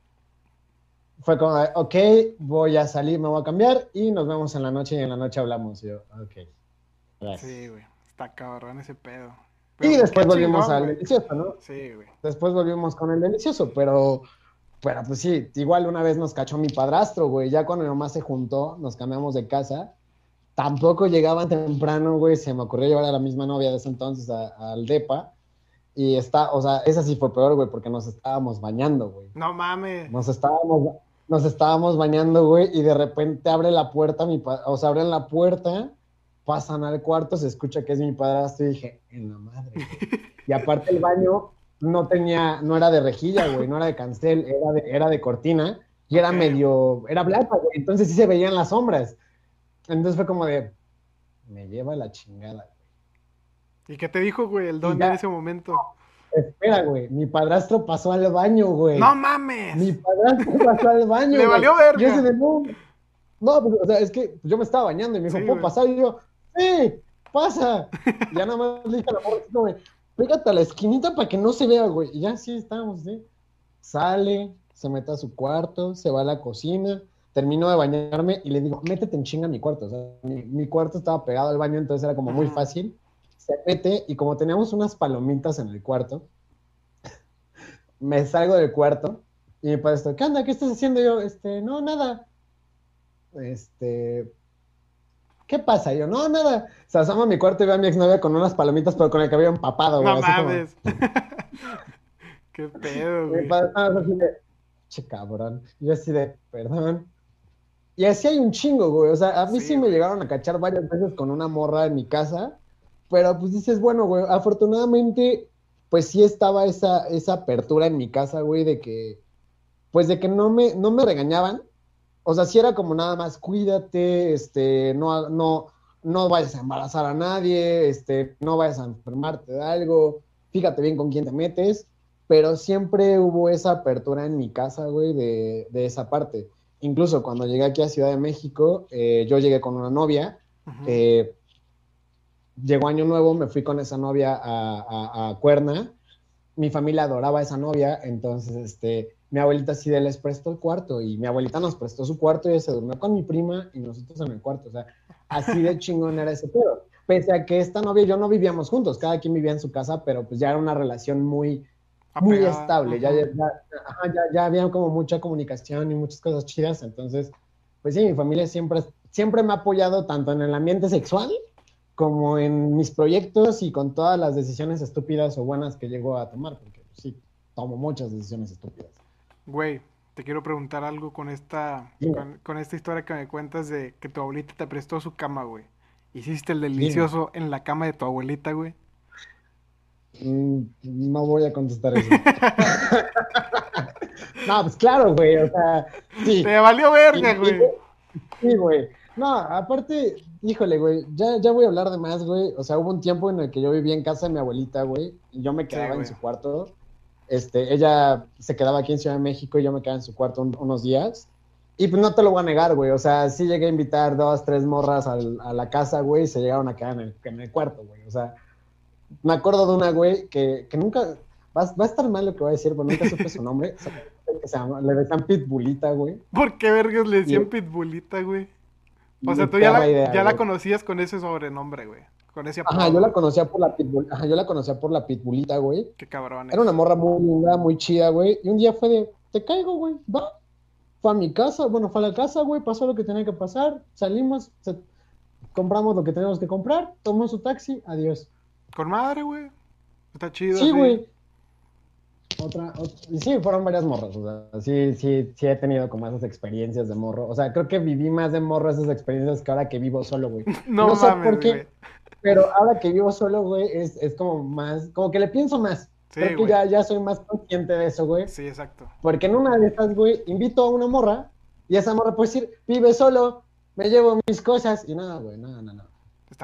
Fue como, ok, voy a salir, me voy a cambiar y nos vemos en la noche y en la noche hablamos. Y yo, ok. Sí, güey. Está cabrón ese pedo. y después volvimos al delicioso, ¿no? Sí, güey. Después volvimos con el delicioso, pero, pero pues sí, igual una vez nos cachó mi padrastro, güey. Ya cuando mi mamá se juntó, nos cambiamos de casa. Tampoco llegaban temprano, güey. Se me ocurrió llevar a la misma novia de ese entonces al DEPA. Y está, o sea, esa sí fue peor, güey, porque nos estábamos bañando, güey. No mames. Nos estábamos, nos estábamos bañando, güey, y de repente abre la puerta, mi o sea, abren la puerta pasan al cuarto, se escucha que es mi padrastro y dije, en la madre. Y aparte el baño no tenía, no era de rejilla, güey, no era de cancel, era de, era de cortina y era medio, era blanca, güey, entonces sí se veían las sombras. Entonces fue como de, me lleva la chingada, güey. ¿Y qué te dijo, güey, el don en ese momento? espera, güey, mi padrastro pasó al baño, güey. ¡No mames! Mi padrastro pasó al baño, Le valió verga. Yo de, no, no, pues, o sea, es que yo me estaba bañando y me dijo, ¿puedo pasar? Y yo, ¡sí! ¡Pasa! [LAUGHS] ya nada más le dije a la morra, güey, pégate a la esquinita para que no se vea, güey. Y ya sí, estábamos, ¿sí? Sale, se mete a su cuarto, se va a la cocina, termino de bañarme y le digo, métete en chinga a mi cuarto. O sea, mi, cuarto estaba pegado al baño, entonces era como muy fácil. Se mete y como teníamos unas palomitas en el cuarto, [LAUGHS] me salgo del cuarto y mi padre ¿qué onda? ¿Qué estás haciendo? yo, este, no, nada. Este, ¿qué pasa? yo, no, nada. Se asoma a mi cuarto y ve a mi exnovia con unas palomitas, pero con el cabello empapado, güey. No mames. [LAUGHS] Qué pedo, güey. Mi padre así de, che, cabrón. Yo así de, perdón. Y así hay un chingo, güey. O sea, a mí sí, me llegaron a cachar varias veces con una morra en mi casa. Pero pues dices, bueno, güey, afortunadamente, pues sí estaba esa, esa apertura en mi casa, güey, de que, pues de que no me, no me regañaban, o sea, si era como nada más, cuídate, este, no, no, no vayas a embarazar a nadie, este, no vayas a enfermarte de algo, fíjate bien con quién te metes, pero siempre hubo esa apertura en mi casa, güey, de, de esa parte. Incluso cuando llegué aquí a Ciudad de México, eh, yo llegué con una novia, eh, llegó Año Nuevo, me fui con esa novia a, a, a Cuerna, mi familia adoraba a esa novia, entonces, este, mi abuelita sí les prestó el cuarto y mi abuelita nos prestó su cuarto y ella se durmió con mi prima y nosotros en el cuarto. O sea, así de chingón era ese pedo. Pese a que esta novia y yo no vivíamos juntos, cada quien vivía en su casa, pero pues ya era una relación muy, muy estable. Ya, ya, ya, ya, había como mucha comunicación y muchas cosas chidas. Entonces, pues sí, mi familia siempre, siempre me ha apoyado tanto en el ambiente sexual como en mis proyectos y con todas las decisiones estúpidas o buenas que llego a tomar, porque sí, tomo muchas decisiones estúpidas. Güey, te quiero preguntar algo con esta, con, con, esta historia que me cuentas de que tu abuelita te prestó su cama, güey. ¿Hiciste el delicioso en la cama de tu abuelita, güey? Mm, no voy a contestar eso. [LAUGHS] no, pues claro, güey, o sea, sí. Te valió verga, güey. Sí, güey. No, aparte, híjole, güey, ya, ya voy a hablar de más, güey. O sea, hubo un tiempo en el que yo vivía en casa de mi abuelita, güey, y yo me quedaba en su cuarto. Este, ella se quedaba aquí en Ciudad de México y yo me quedaba en su cuarto unos días. Y pues no te lo voy a negar, güey. O sea, sí llegué a invitar dos, tres morras a la casa, güey, y se llegaron a quedar en el, en el cuarto, güey. O sea, me acuerdo de una, güey, que, que nunca. Va, va, a estar mal lo que voy a decir, pero nunca supe su nombre. [LAUGHS] se llama, le decían Pitbullita, güey. ¿Por qué vergas le decían Pitbullita, güey? O sea, tú ya, la, ya la, conocías con ese sobrenombre, güey. Con ese apodo. Ajá, yo la conocía por la pitbull, ajá, yo la conocía por la pitbullita, güey. Qué cabrón. Era una morra muy linda, muy chida, güey. Y un día fue de, te caigo, güey, va. Fue a mi casa, bueno, fue a la casa, güey, pasó lo que tenía que pasar, salimos, compramos lo que teníamos que comprar, tomó su taxi, adiós. Con madre, güey. Está chido. Sí, güey. Otra, y sí, fueron varias morras, o sea, sí, sí, sí he tenido como esas experiencias de morro, o sea, creo que viví más de morro esas experiencias que ahora que vivo solo, güey. [LAUGHS] No, no sé por qué, pero ahora que vivo solo, güey, es, es, como más, como que le pienso más. Sí, creo que ya, ya soy más consciente de eso, güey. Sí, exacto. Porque en una de esas, güey, invito a una morra y esa morra puede decir, vive solo, me llevo mis cosas y nada, güey, nada, nada, nada.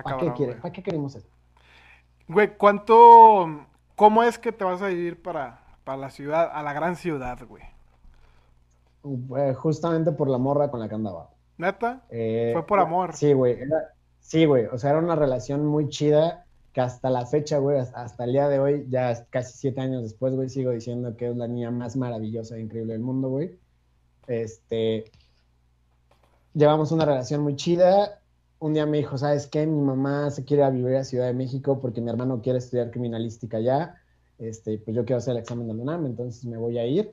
¿Para qué quiere? ¿Para qué queremos esto? Güey, ¿cuánto, cómo es que te vas a ir para para la ciudad, a la gran ciudad, güey? justamente por la morra con la que andaba. ¿Neta? Eh, Fue por amor. Sí, güey. Sí, güey. O sea, era una relación muy chida que hasta la fecha, güey, hasta el día de hoy, ya casi siete años después, güey, sigo diciendo que es la niña más maravillosa e increíble del mundo, güey. Este. Llevamos una relación muy chida. Un día me dijo, ¿sabes qué? Mi mamá se quiere a vivir a Ciudad de México porque mi hermano quiere estudiar criminalística allá este, pues yo quiero hacer el examen de UNAM, entonces me voy a ir.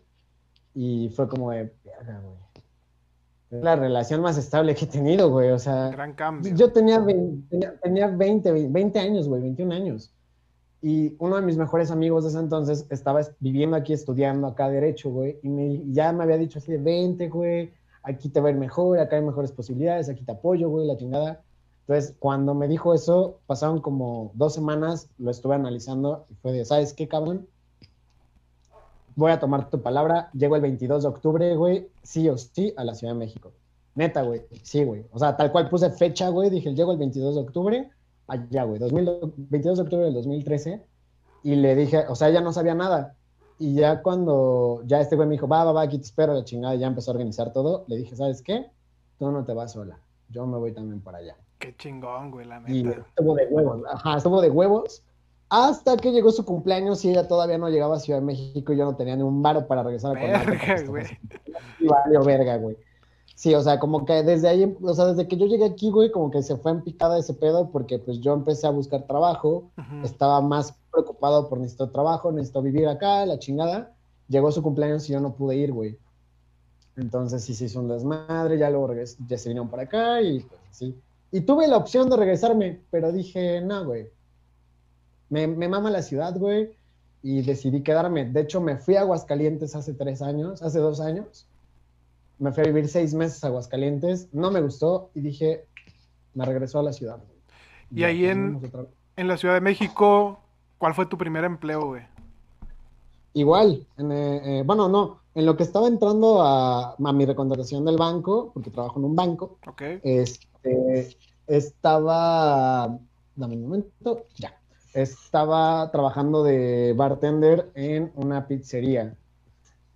Y fue como de, verga, güey. Es la relación más estable que he tenido, güey. O sea, Gran cambio. yo tenía, 20, tenía, 20, 20 años, güey, 21 años. Y uno de mis mejores amigos de ese entonces estaba viviendo aquí, estudiando acá Derecho, güey. Y me, ya me había dicho así de 20, güey. Aquí te va a ir mejor, acá hay mejores posibilidades, aquí te apoyo, güey, la chingada. Entonces, cuando me dijo eso, pasaron como dos semanas, lo estuve analizando y fue de, ¿sabes qué, cabrón? Voy a tomar tu palabra, llego el 22 de octubre, güey, sí o sí, a la Ciudad de México. Neta, güey, sí, güey. O sea, tal cual puse fecha, güey, dije, llego el 22 de octubre, allá, güey, 22 de octubre del 2013, y le dije, o sea, ella no sabía nada. Y ya cuando, ya este güey me dijo, va, va, va, aquí te espero, la chingada, y ya empezó a organizar todo, le dije, ¿sabes qué? Tú no te vas sola, yo me voy también para allá. Qué chingón, güey, la neta. Y estuvo de huevos, ajá, estuvo de huevos. Hasta que llegó su cumpleaños y ella todavía no llegaba a Ciudad de México y yo no tenía ni un varo para regresar a Verga, güey. Y valió verga, güey. Sí, o sea, como que desde ahí, o sea, desde que yo llegué aquí, güey, como que se fue en picada ese pedo porque pues yo empecé a buscar trabajo, estaba más preocupado por necesito trabajo, necesito vivir acá, la chingada. Llegó su cumpleaños y yo no pude ir, güey. Entonces sí se hizo un desmadre, ya luego ya se vinieron para acá y pues sí. Y tuve la opción de regresarme, pero dije, no, güey. Me, me mama la ciudad, güey. Y decidí quedarme. De hecho, me fui a Aguascalientes hace tres años, hace dos años. Me fui a vivir seis meses a Aguascalientes. No me gustó y dije, me regresó a la ciudad. Y ahí en, en la Ciudad de México, ¿cuál fue tu primer empleo, güey? Igual, en, eh, eh, bueno, no, en lo que estaba entrando a, a, mi recontratación del banco, porque trabajo en un banco, okay. este, estaba, dame un momento, ya, estaba trabajando de bartender en una pizzería,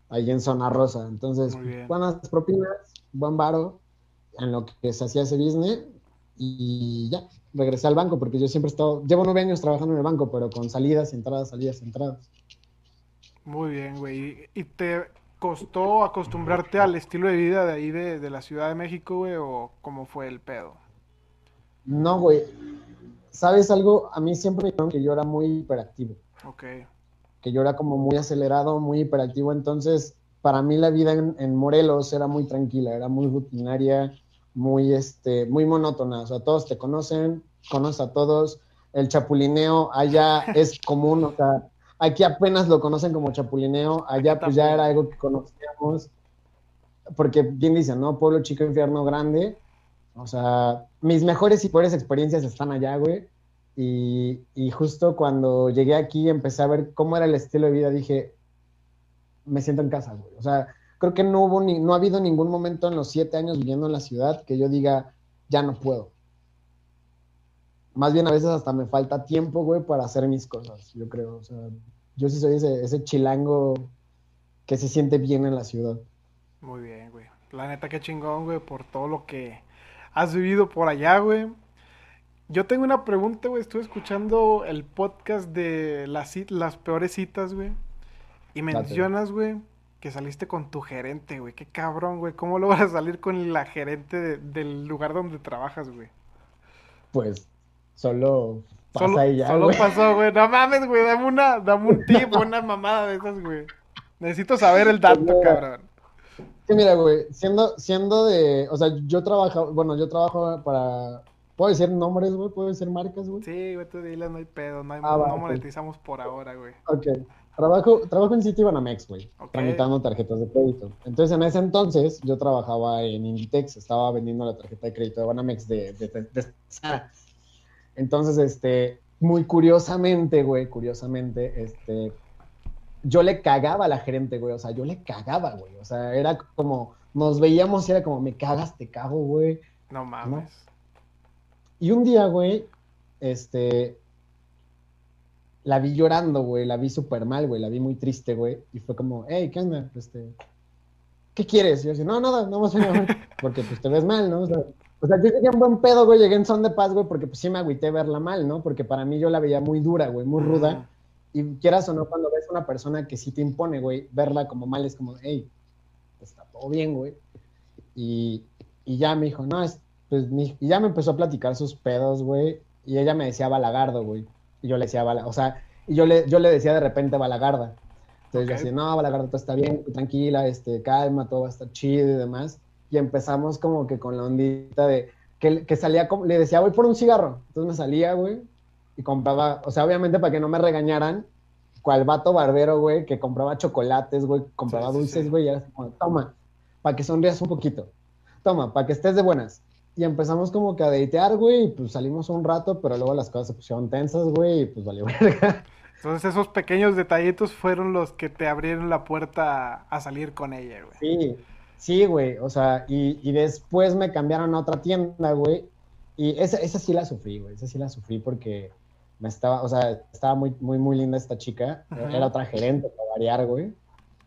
ahí en Zona Rosa, entonces, buenas propinas, buen varo, en lo que se hacía ese business, y ya, regresé al banco, porque yo siempre he estado, llevo nueve años trabajando en el banco, pero con salidas, entradas, salidas, entradas. Muy bien, güey. ¿Y te costó acostumbrarte al estilo de vida de ahí de, de la Ciudad de México, güey? ¿O cómo fue el pedo? No, güey. ¿Sabes algo? A mí siempre me dijeron que yo era muy hiperactivo. Ok. Que yo era como muy acelerado, muy hiperactivo. Entonces, para mí la vida en, en Morelos era muy tranquila, era muy rutinaria. muy, este, muy monótona. O sea, todos te conocen, conoces a todos. El chapulineo allá [LAUGHS] es común, o sea, aquí apenas lo conocen como chapulineo, allá pues ya era algo que conocíamos. Porque bien dicen, ¿no? Pueblo chico, infierno grande. O sea, mis mejores y peores experiencias están allá, güey. Y, justo cuando llegué aquí empecé a ver cómo era el estilo de vida, dije, me siento en casa, güey. O sea, creo que no hubo ni, no ha habido ningún momento en los siete años viviendo en la ciudad que yo diga, ya no puedo. Más bien a veces hasta me falta tiempo, güey, para hacer mis cosas, yo creo. O sea, yo sí soy ese, ese chilango que se siente bien en la ciudad. Muy bien, güey. La neta, qué chingón, güey, por todo lo que has vivido por allá, güey. Yo tengo una pregunta, güey. Estuve escuchando el podcast de las, las peores citas, güey. Y mencionas, güey, que saliste con tu gerente, güey. Qué cabrón, güey. ¿Cómo logras [LAUGHS] salir con la gerente del lugar donde trabajas, güey? Pues solo pasa solo, ya, Solo pasó, güey. No mames, güey. Dame, una, dame un tip, [LAUGHS] una mamada de esas, güey. Necesito saber el dato, cabrón. Sí, mira, güey, siendo, siendo de, o sea, yo trabajo, bueno, yo trabajo para, ¿puedo decir nombres, güey? ¿Puedo decir marcas, güey? Sí, güey, tú diles, no hay pedo, no, hay, ah, no monetizamos por ahora, güey. Ok, Trabajo, trabajo en City Banamex, güey, tramitando tarjetas de crédito. Entonces, en ese entonces, yo trabajaba en Inditex, estaba vendiendo la tarjeta de crédito de Banamex de, de, Sara. Entonces, este, muy curiosamente, güey, curiosamente, este, yo le cagaba a la gerente, güey, o sea, yo le cagaba, güey, o sea, era como, nos veíamos y era como, me cagas, te cago, güey. No mames. Y un día, güey, este, la vi llorando, güey, la vi súper mal, güey, la vi muy triste, güey, y fue como, hey, ¿qué onda? Este, ¿qué quieres? Y yo decía, no, nada, no más a porque pues te ves mal, ¿no? O sea, yo llegué en buen pedo, güey, llegué en son de paz, güey, porque pues sí me agüité verla mal, ¿no? Porque para mí yo la veía muy dura, güey, muy ruda, y quieras o no, cuando ves a una persona que sí te impone, güey, verla como mal es como, hey, está todo bien, güey, y, y ya me dijo, no, es, pues, y ya me empezó a platicar sus pedos, güey, y ella me decía balagardo, güey, y yo le decía, o sea, y yo le, yo le decía de repente Balagarda. Entonces yo decía, no, Balagarda, todo está bien, tranquila, este, calma, todo va a estar chido y demás. Y empezamos como que con la ondita de que, que salía, le decía, voy por un cigarro. Entonces me salía, güey, y compraba, o sea, obviamente para que no me regañaran, cual vato barbero, güey, que compraba chocolates, güey, compraba dulces, güey, y era como, toma, para que sonrías un poquito. Toma, para que estés de buenas. Y empezamos como que a deitear, güey, y pues salimos un rato, pero luego las cosas se pusieron tensas, güey, y pues valió [LAUGHS] verga. Entonces esos pequeños detallitos fueron los que te abrieron la puerta a salir con ella, güey. Sí, sí, güey, o sea, y, y después me cambiaron a otra tienda, güey, y esa, esa sí la sufrí, güey, esa sí la sufrí porque me estaba, o sea, estaba muy, muy, muy linda esta chica, era otra gerente para variar, güey.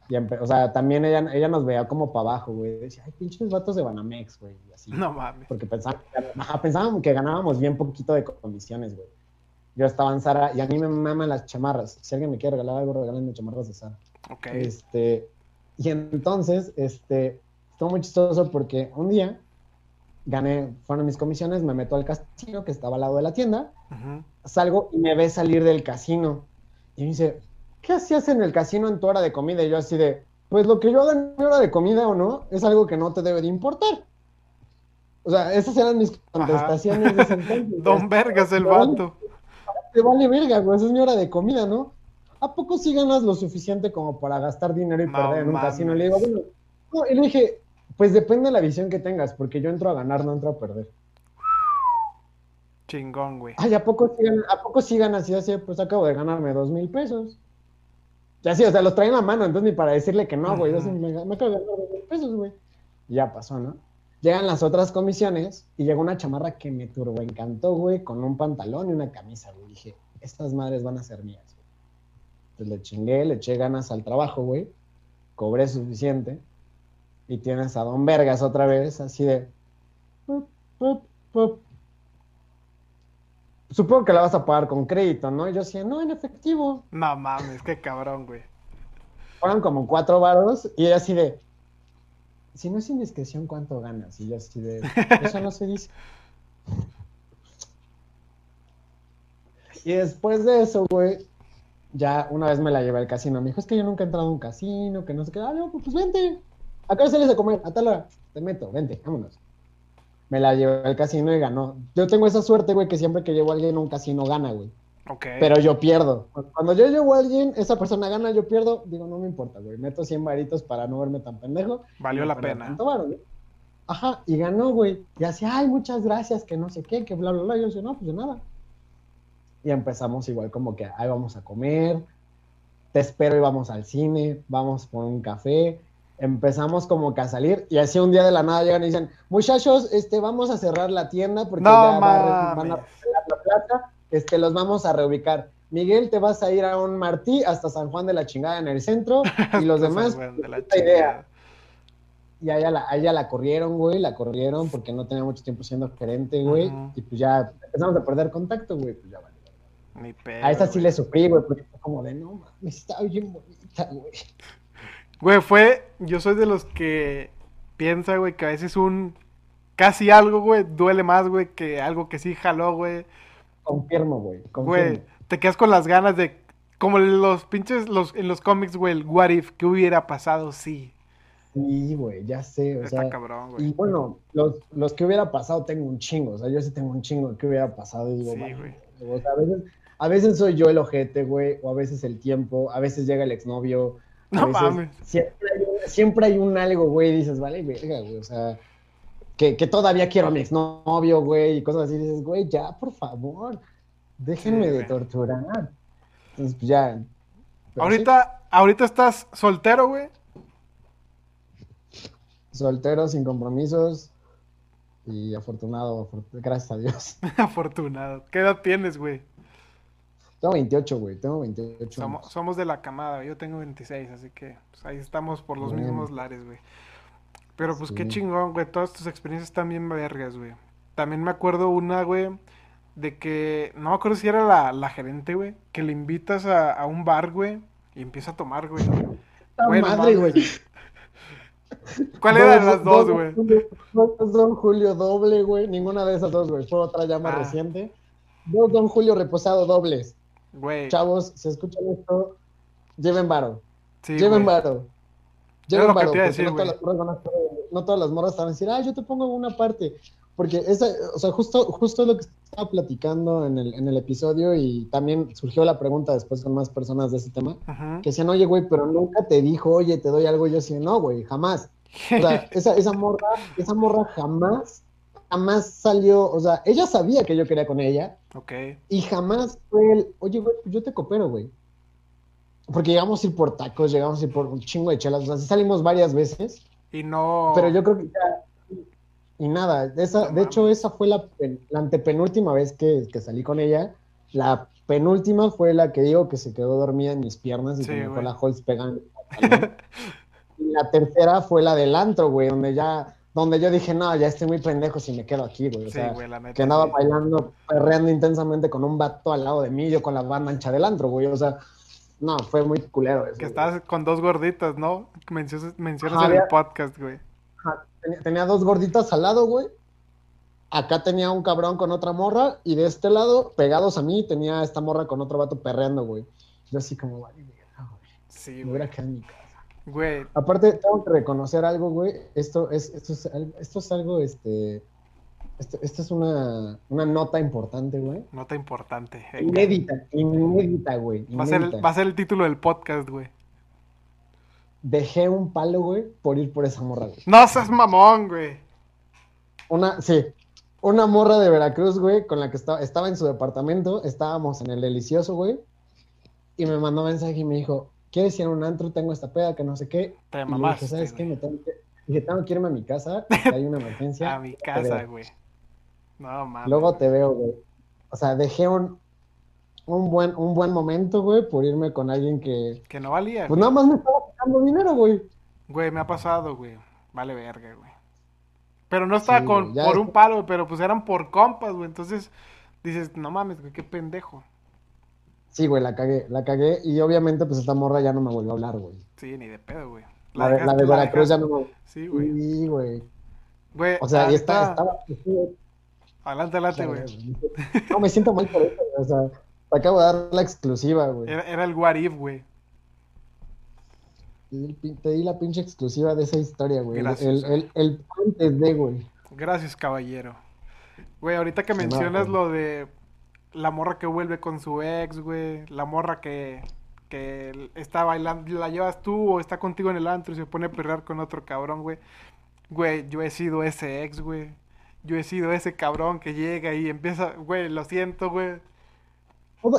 Y o sea, también ella, ella nos veía como para abajo, güey. Decía, ay, pinches vatos de Banamex, güey. Así. No mames. Porque pensábamos, pensábamos que ganábamos bien poquito de comisiones, güey. Yo estaba en Sara y a mí me maman las chamarras. Si alguien me quiere regalar algo, regálenme chamarras de Sara. Ok. Este, y entonces, este, estuvo muy chistoso porque un día gané, fueron mis comisiones, me meto al casino que estaba al lado de la tienda, salgo y me ve salir del casino. Y me dice, ¿qué hacías en el casino en tu hora de comida? Y yo así de, pues lo que yo haga en mi hora de comida o no, es algo que no te debe de importar. O sea, esas eran mis contestaciones de ese entonces. [LAUGHS] Don Vergas el vato. Te vale verga, güey, esa es mi hora de comida, ¿no? ¿A poco sí ganas lo suficiente como para gastar dinero y perder en un casino? Le digo, bueno, no, y le dije, pues depende de la visión que tengas, porque yo entro a ganar, no entro a perder. Chingón, güey. Ay, ¿a poco sí, ¿a poco sí ganas? Y así, pues acabo de ganarme dos mil pesos. Ya sí, o sea, los traen a mano, entonces ni para decirle que no, güey. me, me, acabo de mil pesos, güey. ya pasó, ¿no? Llegan las otras comisiones y llega una chamarra que me turbo encantó, güey, con un pantalón y una camisa, güey. Dije, estas madres van a ser mías. Entonces le chingué, le eché ganas al trabajo, güey. Cobré suficiente. Y tienes a Don Vergas otra vez, así de. Supongo que la vas a pagar con crédito, ¿no? Y yo decía, no, en efectivo. No mames, qué cabrón, güey. Fueron como cuatro varos y así de. Si no es indiscreción, ¿cuánto ganas? Y yo así de. Eso no se dice. Y después de eso, güey, ya una vez me la llevé al casino. Me dijo, es que yo nunca he entrado a un casino, que no sé qué. Ah, no, pues vente. Acá sales a comer, a tal hora. Te meto, vente, vámonos. Me la llevé al casino y ganó. Yo tengo esa suerte, güey, que siempre que llevo a alguien a un casino gana, güey. Ok. Pero yo pierdo. Cuando yo llevo a alguien, esa persona gana, yo pierdo, digo, no me importa, güey. Meto 100 varitos para no verme tan pendejo. Valió la pena. tanto varo, güey. Ajá, y ganó, güey. Y así, ay, muchas gracias, que no sé qué, que bla, bla, bla. Y yo decía, no, pues de nada. Y empezamos igual como que, ahí vamos a comer, te espero y vamos al cine, vamos por un café. Empezamos como que a salir y así un día de la nada llegan y dicen, muchachos, este, vamos a cerrar la tienda porque No ya va van a la plata, este, los vamos a reubicar. Miguel, te vas a ir a un Martí hasta San Juan de la chingada en el centro [LAUGHS] y los demás, de la idea. y a ella, la, a ella la corrieron, güey, la corrieron porque no tenía mucho tiempo siendo gerente, güey, y pues ya empezamos a perder contacto, güey, pues ya vale. Pedo. A esa sí le sufrí, güey, porque fue como de, no mames, está bien bonita, güey. Güey, fue. Yo soy de los que piensa, güey, que a veces un. Casi algo, güey, duele más, güey, que algo que sí jaló, güey. Confirmo, güey. Güey, te quedas con las ganas de. Como los pinches los, en los cómics, güey, el what if, ¿qué hubiera pasado? Sí. Sí, güey, ya sé, o Está sea, cabrón, y güey. bueno, los, los que hubiera pasado tengo un chingo, o sea, yo sí tengo un chingo de que hubiera pasado y digo, Sí, güey. o sea, a veces, a veces soy yo el ojete, güey, o a veces el tiempo, a veces llega el exnovio, [LAUGHS] No veces mames. Siempre hay, un, siempre hay un algo, güey, dices, vale, verga, güey, o sea, que, que todavía quiero a mi exnovio, güey, y cosas así, dices, güey, ya, por favor, déjenme Sí, de güey. torturar. Entonces, pues ya. Ahorita, ahorita estás soltero, güey. soltero, sin compromisos y afortunado, afor- gracias a Dios. [LAUGHS] Afortunado. ¿Qué edad tienes, güey? Tengo 28, güey, tengo 28. Somos, años. somos de la camada, yo tengo 26, así que pues, ahí estamos por los Bien. mismos lares, güey. Pero pues qué chingón, güey, todas tus experiencias están bien vergas, güey. También me acuerdo una, güey, de que, no me acuerdo si era la, la gerente, güey, que le invitas a, a un bar, güey, y empieza a tomar, güey. ¡Ta Güey, no madre, güey! [LAUGHS] ¿Cuál eran las dos, güey? Dos Don Julio doble, güey. Ninguna de esas dos, güey. Fue otra ya más Ah. reciente. Dos Don Julio reposado dobles. Güey, Chavos, si escuchan esto, lleven varo. sí, lleven güey. varo. Lleven varo, decir, no, todas las morras van a estar- no todas las morras te van a decir, ah, yo te pongo una parte. Porque esa, o sea, justo, justo lo que estaba platicando en el, en el episodio y también surgió la pregunta después con más personas de ese tema, Ujú. que decían, oye, güey, pero nunca te dijo, oye, te doy algo. Y yo así, no, güey, jamás. O sea, esa, esa morra, esa morra jamás, jamás salió, o sea, ella sabía que yo quería con ella Ok. y jamás fue el, oye, güey, pues yo te coopero, güey. Porque llegamos a ir por tacos, llegamos a ir por un chingo de chelas, o sea, sí salimos varias veces, Y no... pero yo creo que ya, y nada, esa, No de hecho, esa fue la, la antepenúltima vez que, que salí con ella. La penúltima fue la que digo que se quedó dormida en mis piernas y Sí, que me dejó güey. la Holz pegando. [LAUGHS] y la tercera fue la del antro, güey, donde ya, donde yo dije, no, ya estoy muy pendejo si me quedo aquí, güey. O Sí, sea, güey, la neta. que andaba sí. bailando, perreando intensamente con un vato al lado de mí, yo con la banda ancha del antro, güey. O sea, no, fue muy culero eso. Que güey. estabas con dos gorditas, ¿no? Mencionas, mencionas en el podcast, güey. Ajá, Tenía, tenía dos gorditas al lado, güey. Acá tenía un cabrón con otra morra y de este lado, pegados a mí, tenía esta morra con otro vato perreando, güey. Yo así como, vale, güey. Sí, Me güey. hubiera quedado en mi casa. Güey, Aparte, tengo que reconocer algo, güey. Esto es, esto es, esto es algo, este... Esto, esto es una, una nota importante, güey. nota importante. Inédita, inédita, güey. Va a, ser el, inédita. va a ser el título del podcast, güey. Dejé un palo, güey, por ir por esa morra, güey. No seas mamón, güey. Una, sí, una morra de Veracruz, güey, con la que estaba, estaba en su departamento, estábamos en el delicioso, güey, y me mandó mensaje y me dijo, ¿quieres ir a un antro? Tengo esta peda, que no sé qué. Te Y mamaste, dije, ¿sabes qué? güey. Me tengo que... Dije, tengo que irme a mi casa, [LAUGHS] hay una emergencia. A mi casa, güey. No, mames. Luego te veo, güey. O sea, dejé un, un, buen, un buen momento, güey, por irme con alguien que, Que no valía. pues nada más me estaba sacando dinero, güey. Güey, me ha pasado, güey. Vale verga, güey. Pero no estaba Sí, con, güey, por es- un palo, pero pues eran por compas, güey. Entonces dices, no mames, güey, qué pendejo. Sí, güey, la cagué, la cagué, y obviamente, pues esta morra ya no me volvió a hablar, güey. Sí, ni de pedo, güey. La, de- la de Veracruz ya no. Sí, güey. Sí, güey. Güey, O sea, y está, estaba. Adelante, adelante, güey. No, me siento mal por eso, güey, o sea, te acabo de dar la exclusiva, güey. Era, era el what if, güey. Te di, la pinche exclusiva de esa historia, güey. El, Gracias. el, el, el antes de, güey. Gracias, caballero. Güey, ahorita que mencionas lo de la morra que vuelve con su ex, güey, la morra que, que está bailando, la llevas tú o está contigo en el antro y se pone a perrear con otro cabrón, güey. Güey, yo he sido ese ex, güey. Yo he sido ese cabrón que llega y empieza, güey, lo siento, güey.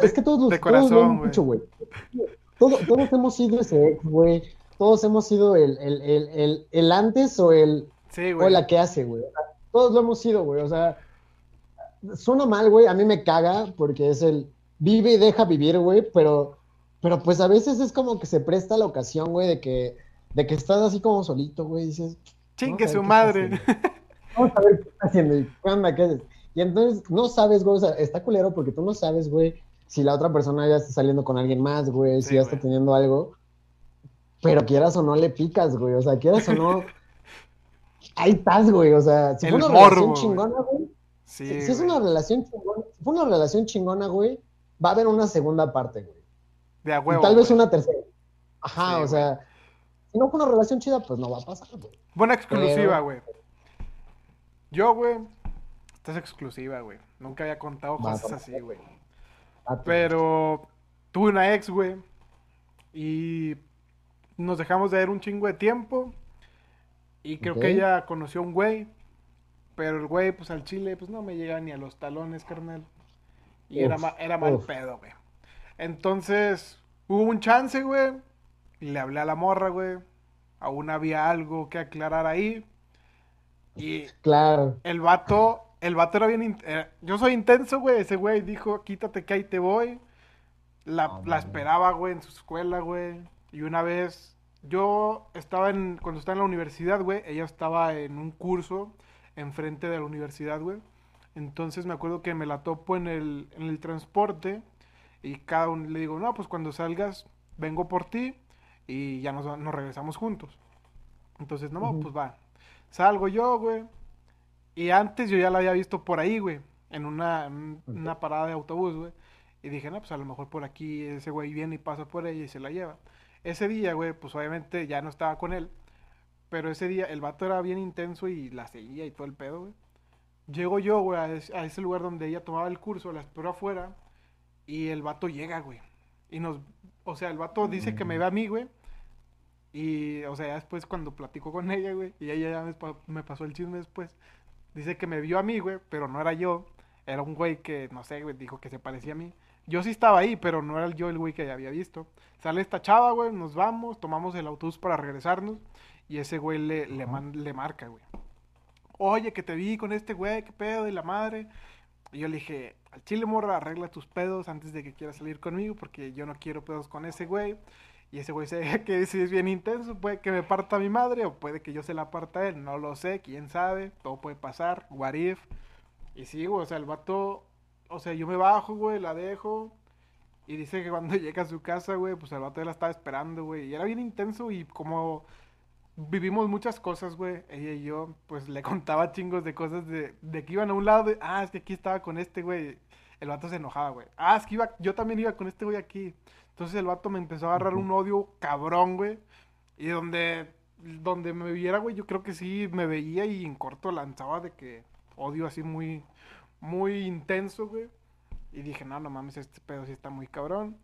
es que todos, de corazón, güey. Todos, todos, hemos sido ese ex, güey. Todos hemos sido el, el, el, el, antes o el sí, o la que hace, güey. Todos lo hemos sido, güey. O sea, suena mal, güey. A mí me caga porque es el vive y deja vivir, güey. Pero, pero pues a veces es como que se presta la ocasión, güey, de que, de que estás así como solito, güey. Dices, chingue su madre. Vamos a ver qué está haciendo. ¿Qué Y entonces no sabes, güey. O sea, está culero porque tú no sabes, güey, si la otra persona ya está saliendo con alguien más, güey, si ya está teniendo algo. Pero quieras o no le picas, güey. O sea, quieras o no. [LAUGHS] ahí estás, güey. O sea, si fue una relación chingona, güey. Si, es una relación chingona, si fue una relación chingona, güey, va a haber una segunda parte, güey. De a huevo. Y tal vez una tercera. Ajá, o sea, si no fue una relación chida, pues no va a pasar, güey. Buena exclusiva, güey. Yo, güey, esta es exclusiva, güey. Nunca había contado cosas así, güey. Pero tuve una ex, güey. Y nos dejamos de ver un chingo de tiempo. Y creo que ella conoció a un güey. Pero el güey, pues al chile, pues no me llega ni a los talones, carnal. Y era, era mal pedo, güey. Entonces, hubo un chance, güey. Le hablé a la morra, güey. Aún había algo que aclarar ahí. Y claro. el vato, el vato era bien. Eh, yo soy intenso, güey. Ese güey dijo, quítate que ahí te voy. La, la esperaba, güey, en su escuela, güey. Y una vez yo estaba en, cuando estaba en la universidad, güey, ella estaba en un curso enfrente de la universidad, güey. Entonces me acuerdo que me la topo en el, en el transporte y cada uno le digo, no, pues cuando salgas vengo por ti y ya nos, nos regresamos juntos. Entonces, no, pues va. Salgo yo, güey. Y antes yo ya la había visto por ahí, güey. En una, en una parada de autobús, güey. Y dije, no, pues a lo mejor por aquí ese güey viene y pasa por ella y se la lleva. Ese día, güey, pues obviamente ya no estaba con él. Pero ese día el vato era bien intenso y la seguía y todo el pedo, güey. Llego yo, güey, a, ese lugar donde ella tomaba el curso, la espero afuera. Y el vato llega, güey. Y nos. O sea, el vato dice que me ve a mí, güey. Y, o sea, ya después cuando platico con ella, güey, y ella ya me, pasó el chisme después, dice que me vio a mí, güey, pero no era yo. Era un güey que, no sé, güey, dijo que se parecía a mí. Yo sí estaba ahí, pero no era yo el güey que había visto. Sale esta chava, güey, nos vamos, tomamos el autobús para regresarnos. Y ese güey le, le, le marca, güey. Oye, que te vi con este güey, qué pedo, y la madre. Y yo le dije, al chile morra, arregla tus pedos antes de que quieras salir conmigo, porque yo no quiero pedos con ese güey. Y ese güey se [LAUGHS] que si es bien intenso, puede que me parta mi madre o puede que yo se la parta a él, no lo sé, quién sabe, todo puede pasar, what if. Y sí, güey, o sea, el vato o sea, yo me bajo, güey, la dejo. Y dice que cuando [LAUGHS] llega a su casa, güey, pues el vato ya la estaba esperando, güey. Y era bien intenso y como vivimos muchas cosas, güey. Ella y yo, pues le [LAUGHS] contaba chingos de cosas de, de que iban a un lado de, ah, es que aquí estaba con este, güey. El vato se enojaba, güey. Ah, es que iba, yo también iba con este güey aquí. Entonces el vato me empezó a agarrar un odio cabrón, güey. Y donde, donde me viera, güey, yo creo que sí me veía y en corto lanzaba de que odio así muy, muy intenso, güey. Y dije, no, no mames, este pedo sí está muy cabrón.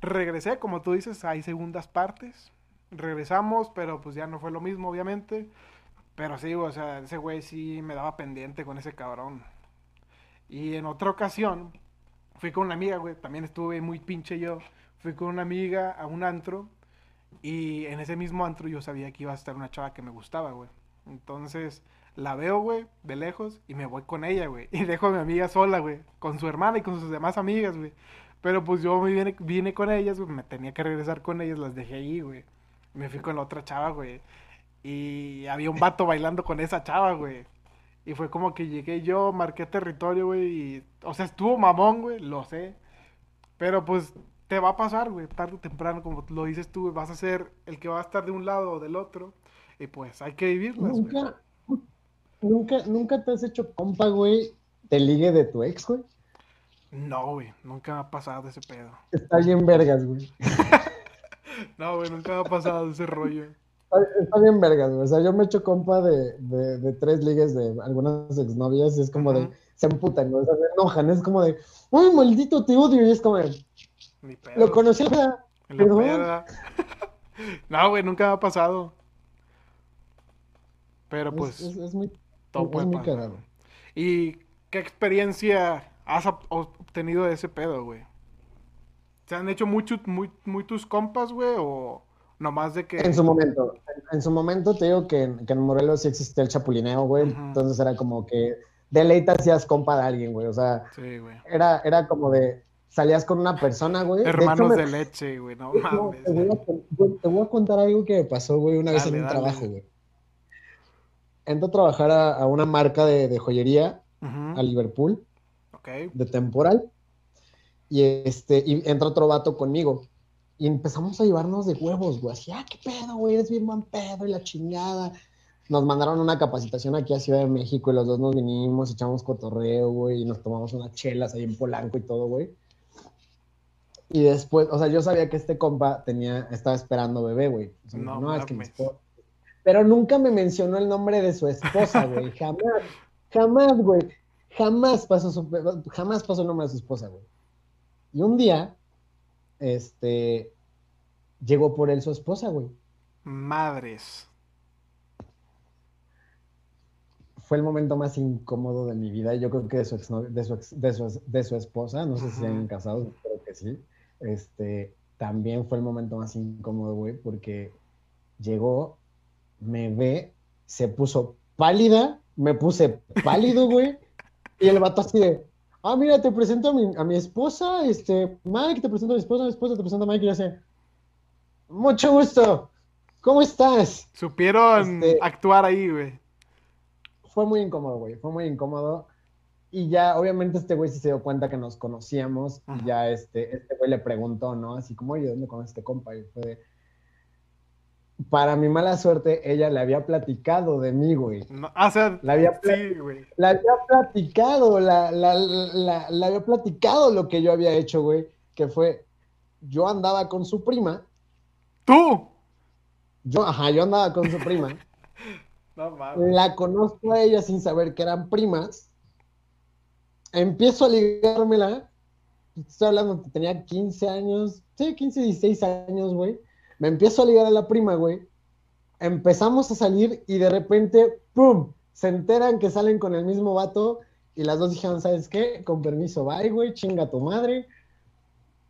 Regresé, como tú dices, hay segundas partes. Regresamos, pero pues ya no fue lo mismo, obviamente. Pero sí, o sea, ese güey sí me daba pendiente con ese cabrón. Y en otra ocasión, fui con una amiga, güey. También estuve muy pinche yo. Fui con una amiga a un antro. Y en ese mismo antro yo sabía que iba a estar una chava que me gustaba, güey. Entonces, la veo, güey, de lejos y me voy con ella, güey. Y dejo a mi amiga sola, güey, con su hermana y con sus demás amigas, güey. Pero pues yo me vine, vine con ellas, güey, me tenía que regresar con ellas, las dejé ahí, güey. Me fui con la otra chava, güey. Y había un vato bailando con esa chava, güey. Y fue como que llegué yo, marqué territorio, güey. Y, o sea, estuvo mamón, güey, lo sé. Pero pues te va a pasar, güey, tarde o temprano, como lo dices tú, vas a ser el que va a estar de un lado o del otro. Y pues hay que vivirlas, güey. ¿Nunca, ¿Nunca te has hecho compa, güey, te ligue de tu ex, güey? No, güey, nunca me ha pasado ese pedo. Está bien vergas, güey. [LAUGHS] no, güey, nunca me ha pasado ese rollo. Está bien vergas, güey. O sea, yo me echo compa de, de, de tres ligues de algunas exnovias y es como de, se emputan, güey. O sea, se enojan. Es como de, uy, maldito, te odio. Y es como de, lo conocí la, la [LAUGHS] No, güey, nunca me ha pasado. Pero pues. Es, es, muy, es muy cagado. ¿Y qué experiencia has obtenido de ese pedo, güey? ¿Se han hecho mucho, muy, muy tus compas, güey? ¿O nomás de que.? En su momento. En, su momento te digo que, en Morelos sí existía el chapulineo, güey. Entonces era como que deleita hacías compa de alguien, güey. O sea, sí, güey. Era, era como de. Salías con una persona, güey. Hermanos de, leche, güey. No mames. Te voy, a, contar algo que me pasó, güey, una vez en un trabajo, güey entro a trabajar a, una marca de, joyería a Liverpool, de temporal, y este, y entra otro vato conmigo, y empezamos a llevarnos de huevos, güey, así, ah, qué pedo, güey, eres bien buen pedo, y la chingada. Nos mandaron una capacitación aquí a Ciudad de México, y los dos nos vinimos, echamos cotorreo, güey, y nos tomamos unas chelas ahí en Polanco y todo, güey. Y después, o sea, yo sabía que este compa tenía, estaba esperando bebé, güey. no, no es que mi pero nunca me mencionó el nombre de su esposa, güey. [LAUGHS] Jamás, jamás, güey. Jamás pasó, su, jamás pasó el nombre de su esposa, güey. Y un día, este, llegó por él su esposa, güey. Madres. Fue el momento más incómodo de mi vida. Yo creo que de su, de su, de su, de su esposa, no sé si se han casado, creo que sí. Este, también fue el momento más incómodo, güey, porque llegó me ve, se puso pálida, me puse pálido, güey, y el vato así de, ah, mira, te presento a mi, a mi esposa, este, Mike, te presento a mi esposa, mi esposa te presento a Mike, y así, mucho gusto, ¿cómo estás? Supieron este, actuar ahí, güey. Fue muy incómodo, güey, fue muy incómodo. Y ya, obviamente, este güey sí se dio cuenta que nos conocíamos. Y ya este, este güey le preguntó, ¿no? Así como, oye, ¿dónde conoces este compa? Y fue de, para mi mala suerte, ella le había platicado de mí, güey. No, o sea, la había, sí, güey. La había platicado, la, la, la, la, había platicado lo que yo había hecho, güey. Que fue, yo andaba con su prima. ¿Tú? Yo, ajá, yo andaba con su prima. [LAUGHS] no mames. La conozco a ella sin saber que eran primas. Empiezo a ligármela. Estoy hablando tenía 15 años. Sí, 15, 16 años, güey me empiezo a ligar a la prima, güey. Empezamos a salir y de repente, ¡pum! Se enteran que salen con el mismo vato y las dos dijeron, ¿sabes qué? Con permiso, bye, güey, chinga tu madre.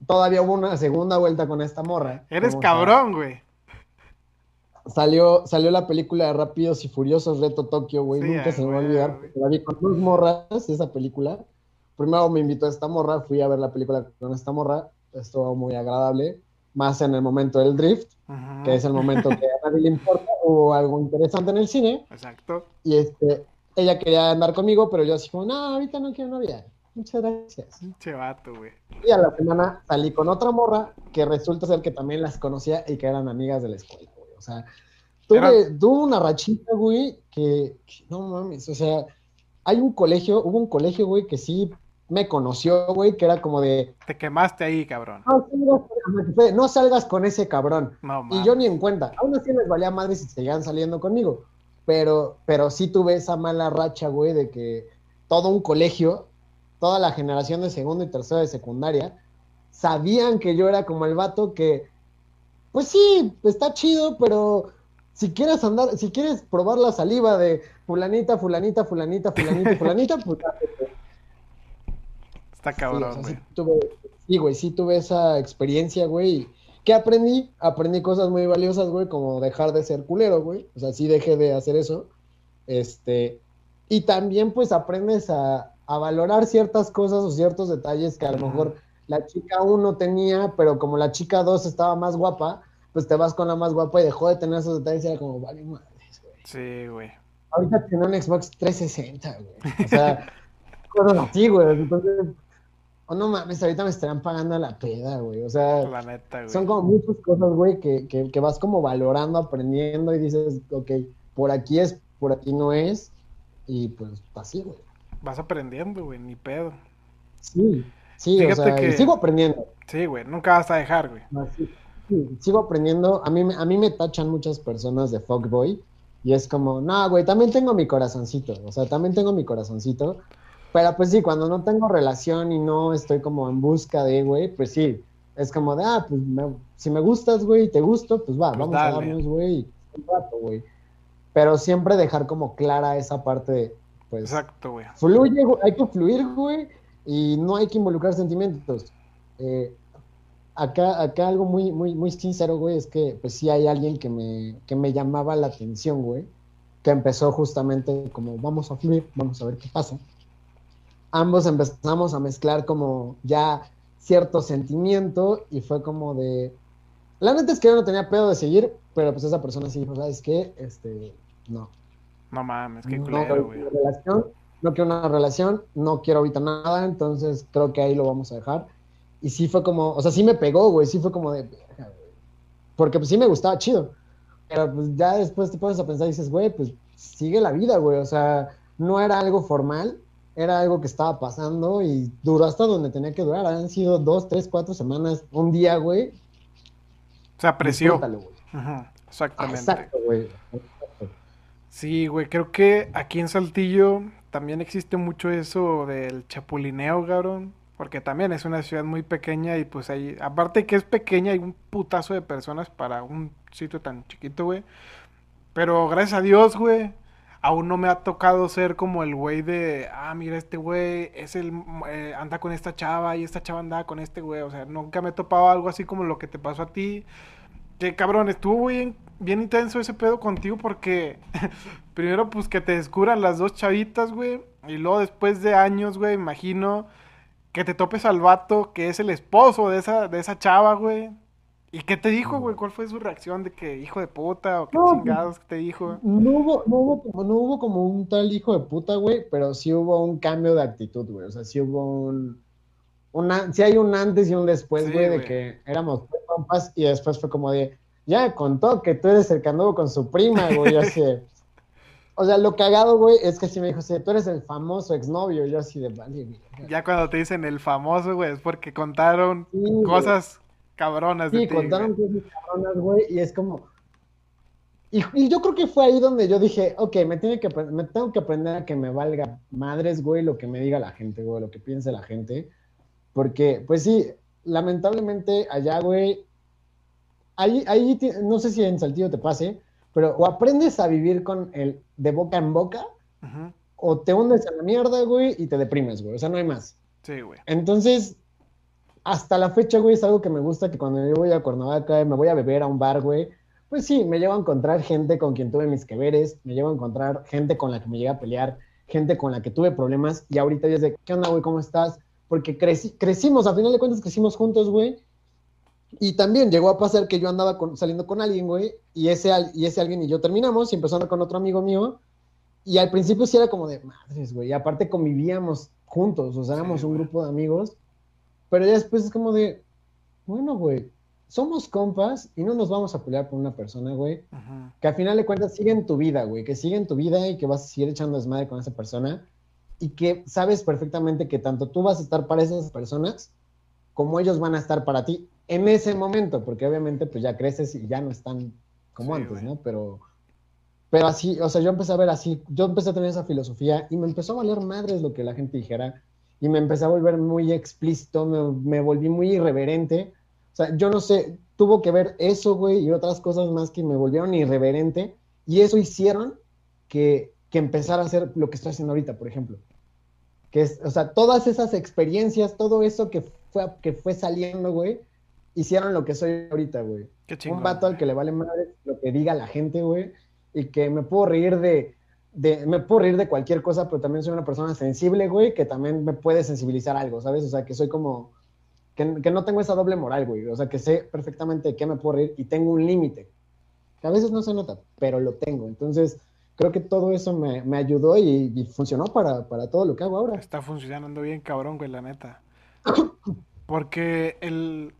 Todavía hubo una segunda vuelta con esta morra. Eres cabrón, güey. Salió, salió la película de Rápidos y Furiosos Reto Tokio, güey. Nunca se me va a olvidar. La vi con dos morras, esa película. Primero me invitó a esta morra, fui a ver la película con esta morra. Estuvo muy agradable más en el momento del drift, que es el momento que a nadie le importa, o algo interesante en el cine. Exacto. Y este, ella quería andar conmigo, pero yo así como, no, ahorita no quiero novia. Muchas gracias. Che vato, güey. Y a la semana salí con otra morra que resulta ser que también las conocía y que eran amigas de la escuela, güey. O sea, tuve, tuve una rachita, güey, que, que, no mames, o sea, hay un colegio, hubo un colegio, güey, que sí me conoció, güey, que era como de... Te quemaste ahí, cabrón. No, salgas con ese cabrón. y yo ni en cuenta. Aún así les valía madre si seguían saliendo conmigo. Pero, pero sí tuve esa mala racha, güey, de que todo un colegio, toda la generación de segundo y tercero de secundaria, sabían que yo era como el vato que, pues sí, está chido, pero si quieres andar, si quieres probar la saliva de fulanita, fulanita, fulanita, fulanita, [LAUGHS] fulanita, pues Está cabrón, güey. Sí, güey, sí tuve esa experiencia, güey. ¿Qué aprendí? Aprendí cosas muy valiosas, güey, como dejar de ser culero, güey. O sea, sí dejé de hacer eso. Este, y también, pues, aprendes a, valorar ciertas cosas o ciertos detalles que a lo mejor la chica uno tenía, pero como la chica dos estaba más guapa, pues te vas con la más guapa y dejó de tener esos detalles y era como, vale madres, güey. Sí, güey. Ahorita tiene un Xbox 360, güey. O sea, [LAUGHS] cosas así, güey. Entonces, Oh, no mames, ahorita me estarán pagando la peda, güey. O sea, son como muchas cosas, güey, que, que, vas como valorando, aprendiendo y dices, ok, por aquí es, por aquí no es. Y pues así, güey. Vas aprendiendo, güey, ni pedo. Sí, sí, o sea, sigo aprendiendo. Sí, güey, nunca vas a dejar, güey. sigo aprendiendo. A mí, a mí me tachan muchas personas de fuckboy. Y es como, no, güey, también tengo mi corazoncito. O sea, también tengo mi corazoncito. Pero pues sí, cuando no tengo relación y no estoy como en busca de, güey, pues sí. Es como de, ah, pues si me gustas, güey, y te gusto, pues va, pues vamos a darnos, güey, un rato, güey. Pero siempre dejar como clara esa parte de, pues. Exacto, güey. Fluye, hay que fluir, güey, y no hay que involucrar sentimientos. Eh, acá, acá algo muy, muy, muy sincero, güey, es que pues sí hay alguien que me, que me llamaba la atención, güey, que empezó justamente como vamos a fluir, vamos a ver qué pasa. Ambos empezamos a mezclar como ya cierto sentimiento y fue como de... La neta es que yo no tenía pedo de seguir, pero pues esa persona sí dijo, ¿sabes qué? Este, no. No mames, qué culero, güey. no quiero una relación, no quiero ahorita nada, entonces creo que ahí lo vamos a dejar y sí fue como, o sea, sí me pegó, güey, sí fue como de, porque pues sí me gustaba chido. Pero pues ya después te pones a pensar y dices, güey, pues sigue la vida, güey. O sea, no era algo formal, era algo que estaba pasando y duró hasta donde tenía que durar. Han sido dos, tres, cuatro semanas, un día, güey. Se apreció. exactamente. Exacto, güey. Sí, güey, creo que aquí en Saltillo también existe mucho eso del chapulineo, cabrón. Porque también es una ciudad muy pequeña y pues ahí, aparte que es pequeña, hay un putazo de personas para un sitio tan chiquito, güey. Pero gracias a Dios, güey, aún no me ha tocado ser como el güey de, ah, mira, este güey es el, eh, anda con esta chava y esta chava anda con este güey. O sea, nunca me he topado algo así como lo que te pasó a ti. Que cabrón, estuvo bien, bien intenso ese pedo contigo porque [LAUGHS] primero pues que te descubran las dos chavitas, güey. Y luego después de años, güey, imagino que te topes al vato que es el esposo de esa, de esa chava, güey. ¿Y qué te dijo, güey? ¿Cuál fue su reacción de que hijo de puta o qué chingados que te dijo? No hubo, no, hubo, no hubo como un tal hijo de puta, güey, pero sí hubo un cambio de actitud, güey. O sea, sí hubo un... Una, sí hay un antes y un después, güey, de que éramos compas y después fue como de, ya contó que tú eres el que con su prima, güey, así [LAUGHS] o sea, lo cagado, güey, es que si me dijo, sí, tú eres el famoso exnovio, yo así de, vale, Ya cuando te dicen el famoso, güey, es porque contaron cosas cabronas de sí, contaron cosas cabronas, güey, y es como... Y, yo creo que fue ahí donde yo dije, ok, me, tiene que, me tengo que aprender a que me valga madres, güey, lo que me diga la gente, güey, lo que piense la gente. Porque, pues sí, lamentablemente allá, güey, ahí, ahí, no sé si en Saltillo te pase, pero o aprendes a vivir con el de boca en boca, o te hundes en la mierda, güey, y te deprimes, güey. O sea, no hay más. Sí, güey. Entonces, hasta la fecha, güey, es algo que me gusta que cuando yo voy a Cuernavaca, me voy a beber a un bar, güey, pues sí, me llevo a encontrar gente con quien tuve mis que veres, me llevo a encontrar gente con la que me llegué a pelear, gente con la que tuve problemas, y ahorita ya es de, ¿qué onda, güey? ¿Cómo estás? Porque crecimos, a final de cuentas crecimos juntos, güey, y también llegó a pasar que yo andaba saliendo con alguien, güey, y ese, y ese alguien y yo terminamos, y empezando con otro amigo mío, y al principio sí era como de madres, güey, y aparte convivíamos juntos, o sea, éramos un grupo de amigos, pero ya después es como de, bueno, güey, somos compas y no nos vamos a pelear por una persona, güey, que al final de cuentas sigue en tu vida, güey, que sigue en tu vida y que vas a seguir echando desmadre con esa persona, y que sabes perfectamente que tanto tú vas a estar para esas personas, como ellos van a estar para ti en ese momento, porque obviamente pues ya creces y ya no están como antes, ¿no? Pero, pero así, o sea, yo empecé a ver así, yo empecé a tener esa filosofía y me empezó a valer madres lo que la gente dijera y me empecé a volver muy explícito, me, volví muy irreverente. O sea, yo no sé, tuvo que ver eso, güey, y otras cosas más que me volvieron irreverente y eso hicieron que, que empezara a hacer lo que estoy haciendo ahorita, por ejemplo. Que es, o sea, todas esas experiencias, todo eso que fue, que fue saliendo, güey, hicieron lo que soy ahorita, güey. Un vato al que le vale madre lo que diga la gente, güey. Y que me puedo reír de, de, me puedo reír de cualquier cosa, pero también soy una persona sensible, güey, que también me puede sensibilizar algo, ¿sabes? O sea, que soy como, que, que no tengo esa doble moral, güey. O sea, que sé perfectamente de qué me puedo reír y tengo un límite. Que a veces no se nota, pero lo tengo. Entonces, creo que todo eso me, me ayudó y, y funcionó para, para todo lo que hago ahora. Está funcionando bien, cabrón, güey, la neta. Porque el,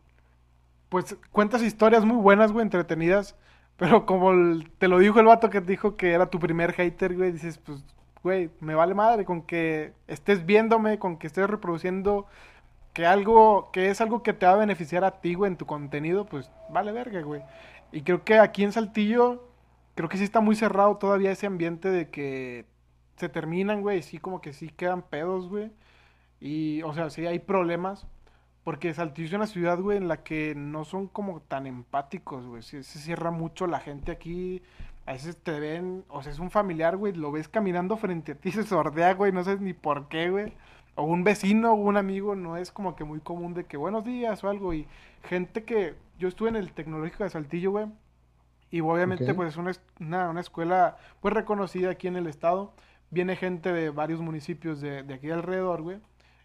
pues cuentas historias muy buenas, güey, entretenidas. Pero como te lo dijo el vato que dijo que era tu primer hater, güey, dices, pues, güey, me vale madre con que estés viéndome, con que estés reproduciendo que algo, que es algo que te va a beneficiar a ti, güey, en tu contenido, pues vale verga, güey. Y creo que aquí en Saltillo, creo que sí está muy cerrado todavía ese ambiente de que se terminan, güey, y sí como que sí quedan pedos, güey. Y, o sea, sí hay problemas. Porque Saltillo es una ciudad, güey, en la que no son como tan empáticos, güey. Se, se cierra mucho la gente aquí. A veces te ven, o sea, es un familiar, güey, lo ves caminando frente a ti, [LAUGHS] se sordea, güey, no sabes ni por qué, güey. O un vecino o un amigo, no es como que muy común de que buenos días o algo. Y gente que, yo estuve en el tecnológico de Saltillo, güey. Y obviamente, pues es una, una, una escuela, pues reconocida aquí en el estado. Viene gente de varios municipios de, de aquí alrededor, güey.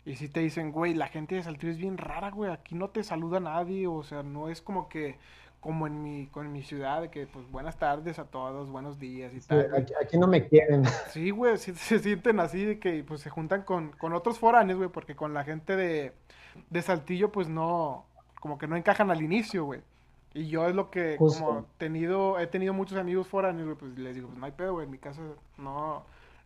Y si te dicen, güey, la gente de Saltillo es bien rara, güey. Aquí no te saluda nadie. O sea, no es como que, como en mi, con mi ciudad, de que, pues, buenas tardes a todos, buenos días y Sí, tal. aquí, aquí no me quieren. [LAUGHS] Sí, güey, sí se sienten así de que pues se juntan con, con otros foráneos, güey, porque con la gente de, de Saltillo pues no, como que no encajan al inicio, güey. Y yo es lo que Justo. como tenido, he tenido muchos amigos foráneos, güey, pues les digo, pues no hay pedo, güey, en mi casa no,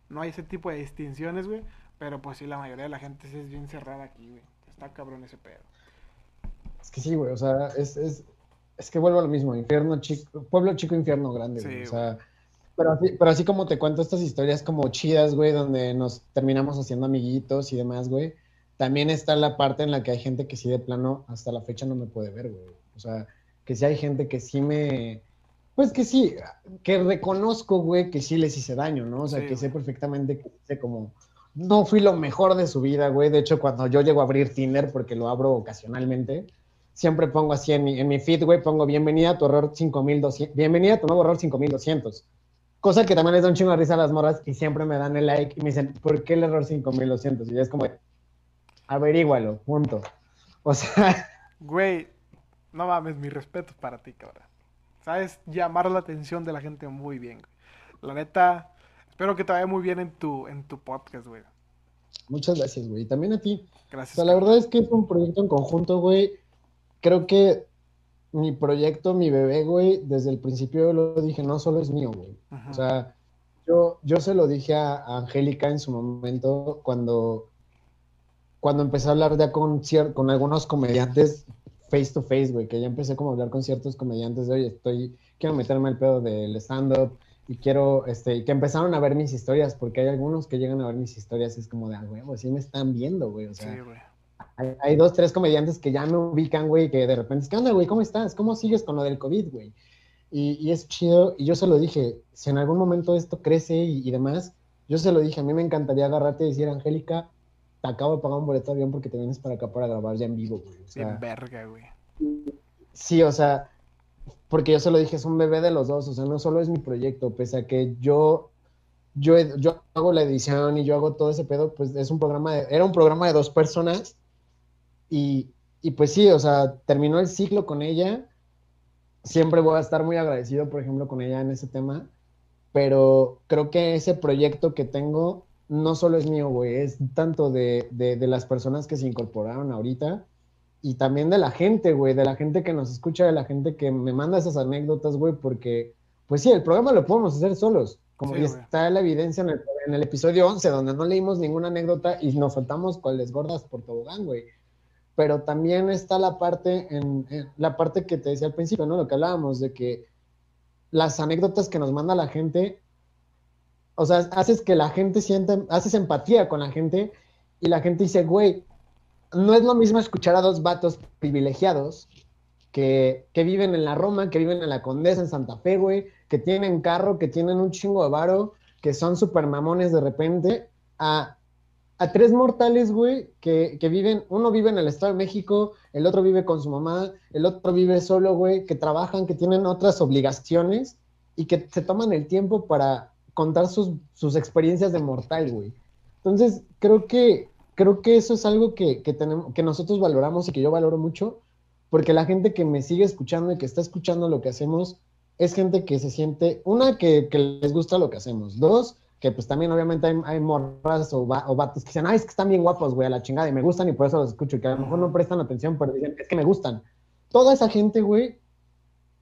no hay ese tipo de distinciones, güey, pero pues sí, la mayoría de la gente sí es bien cerrada aquí, güey. Está cabrón ese pedo. Es que sí, güey, o sea, es, es, es que vuelvo a lo mismo, infierno chico, pueblo chico, infierno grande, Sí, güey, o sea, pero así, pero así como te cuento estas historias como chidas, güey, donde nos terminamos haciendo amiguitos y demás, güey, también está la parte en la que hay gente que sí de plano hasta la fecha no me puede ver, güey, o sea, que sí hay gente que sí me, pues que sí, que reconozco, güey, que sí les hice daño, ¿no? O sea, Sí, que sé perfectamente que hice como, no fui lo mejor de su vida, güey, de hecho cuando yo llego a abrir Tinder, porque lo abro ocasionalmente, siempre pongo así en mi, en mi feed, güey, pongo bienvenida a tu error 5200, bienvenida a tu nuevo error 5200. Cosa que también les da un chingo de risa a las morras y siempre me dan el like y me dicen, ¿por qué el error 5200? Y es como, averígualo, punto. O sea, [LAUGHS] Güey, no mames, mi respeto para ti, cabrón. Sabes llamar la atención de la gente muy bien, güey. La neta, espero que te vaya muy bien en tu, en tu podcast, güey. muchas gracias, güey. Y también a ti. O Gracias. sea, la verdad es que es un proyecto en conjunto, güey. Creo que mi proyecto, mi bebé, güey, desde el principio lo dije, no solo es mío, güey. O sea, yo, yo se lo dije a, a Angélica en su momento cuando, cuando empecé a hablar ya con, con algunos comediantes face to face, güey, que ya empecé como a hablar con ciertos comediantes de, oye, estoy, quiero meterme al pedo del stand-up y quiero, este, y que empezaron a ver mis historias, porque hay algunos que llegan a ver mis historias es como de, ah, güey, pues sí me están viendo, güey, o sea, Sí, güey. hay, hay dos, tres comediantes que ya me ubican, güey, que de repente, ¿qué onda, güey? ¿Cómo estás? ¿Cómo sigues con lo del COVID, güey? Y, y es chido, y yo se lo dije, si en algún momento esto crece y, y demás, yo se lo dije, a mí me encantaría agarrarte y decir, Angélica, te acabo de pagar un boleto de avión porque te vienes para acá para grabar ya en vivo, güey. O sea, Bien verga, güey. Sí, o sea, porque yo se lo dije, es un bebé de los dos, o sea, no solo es mi proyecto, pese a que yo, yo, yo hago la edición y yo hago todo ese pedo, pues es un programa, de- era un programa de dos personas y, y pues sí, o sea, terminó el ciclo con ella, siempre voy a estar muy agradecido, por ejemplo, con ella en ese tema, pero creo que ese proyecto que tengo no solo es mío, güey, es tanto de, de, de las personas que se incorporaron ahorita y también de la gente, güey, de la gente que nos escucha, de la gente que me manda esas anécdotas, güey, porque, pues sí, el programa lo podemos hacer solos, como Sí, ya güey. está la evidencia en el, en el episodio 11, donde no leímos ninguna anécdota y nos soltamos cuales gordas por tobogán, güey. Pero también está la parte, en, en la parte que te decía al principio, ¿no? Lo que hablábamos, de que las anécdotas que nos manda la gente, o sea, haces que la gente sienta, haces empatía con la gente y la gente dice, güey, no es lo mismo escuchar a dos vatos privilegiados que, que viven en la Roma, que viven en la Condesa, en Santa Fe, güey, que tienen carro, que tienen un chingo de varo, que son super mamones de repente, a, a tres mortales, güey, que, que viven, uno vive en el Estado de México, el otro vive con su mamá, el otro vive solo, güey, que trabajan, que tienen otras obligaciones y que se toman el tiempo para contar sus, sus experiencias de mortal, güey. Entonces, creo que, creo que eso es algo que, que, tenemos, que nosotros valoramos y que yo valoro mucho, porque la gente que me sigue escuchando y que está escuchando lo que hacemos es gente que se siente, una, que, que les gusta lo que hacemos, dos, que pues también obviamente hay, hay morras o, va, o vatos que dicen, ay, es que están bien guapos, güey, a la chingada, y me gustan y por eso los escucho, y que a lo mejor no prestan atención, pero dicen, es que me gustan. Toda esa gente, güey,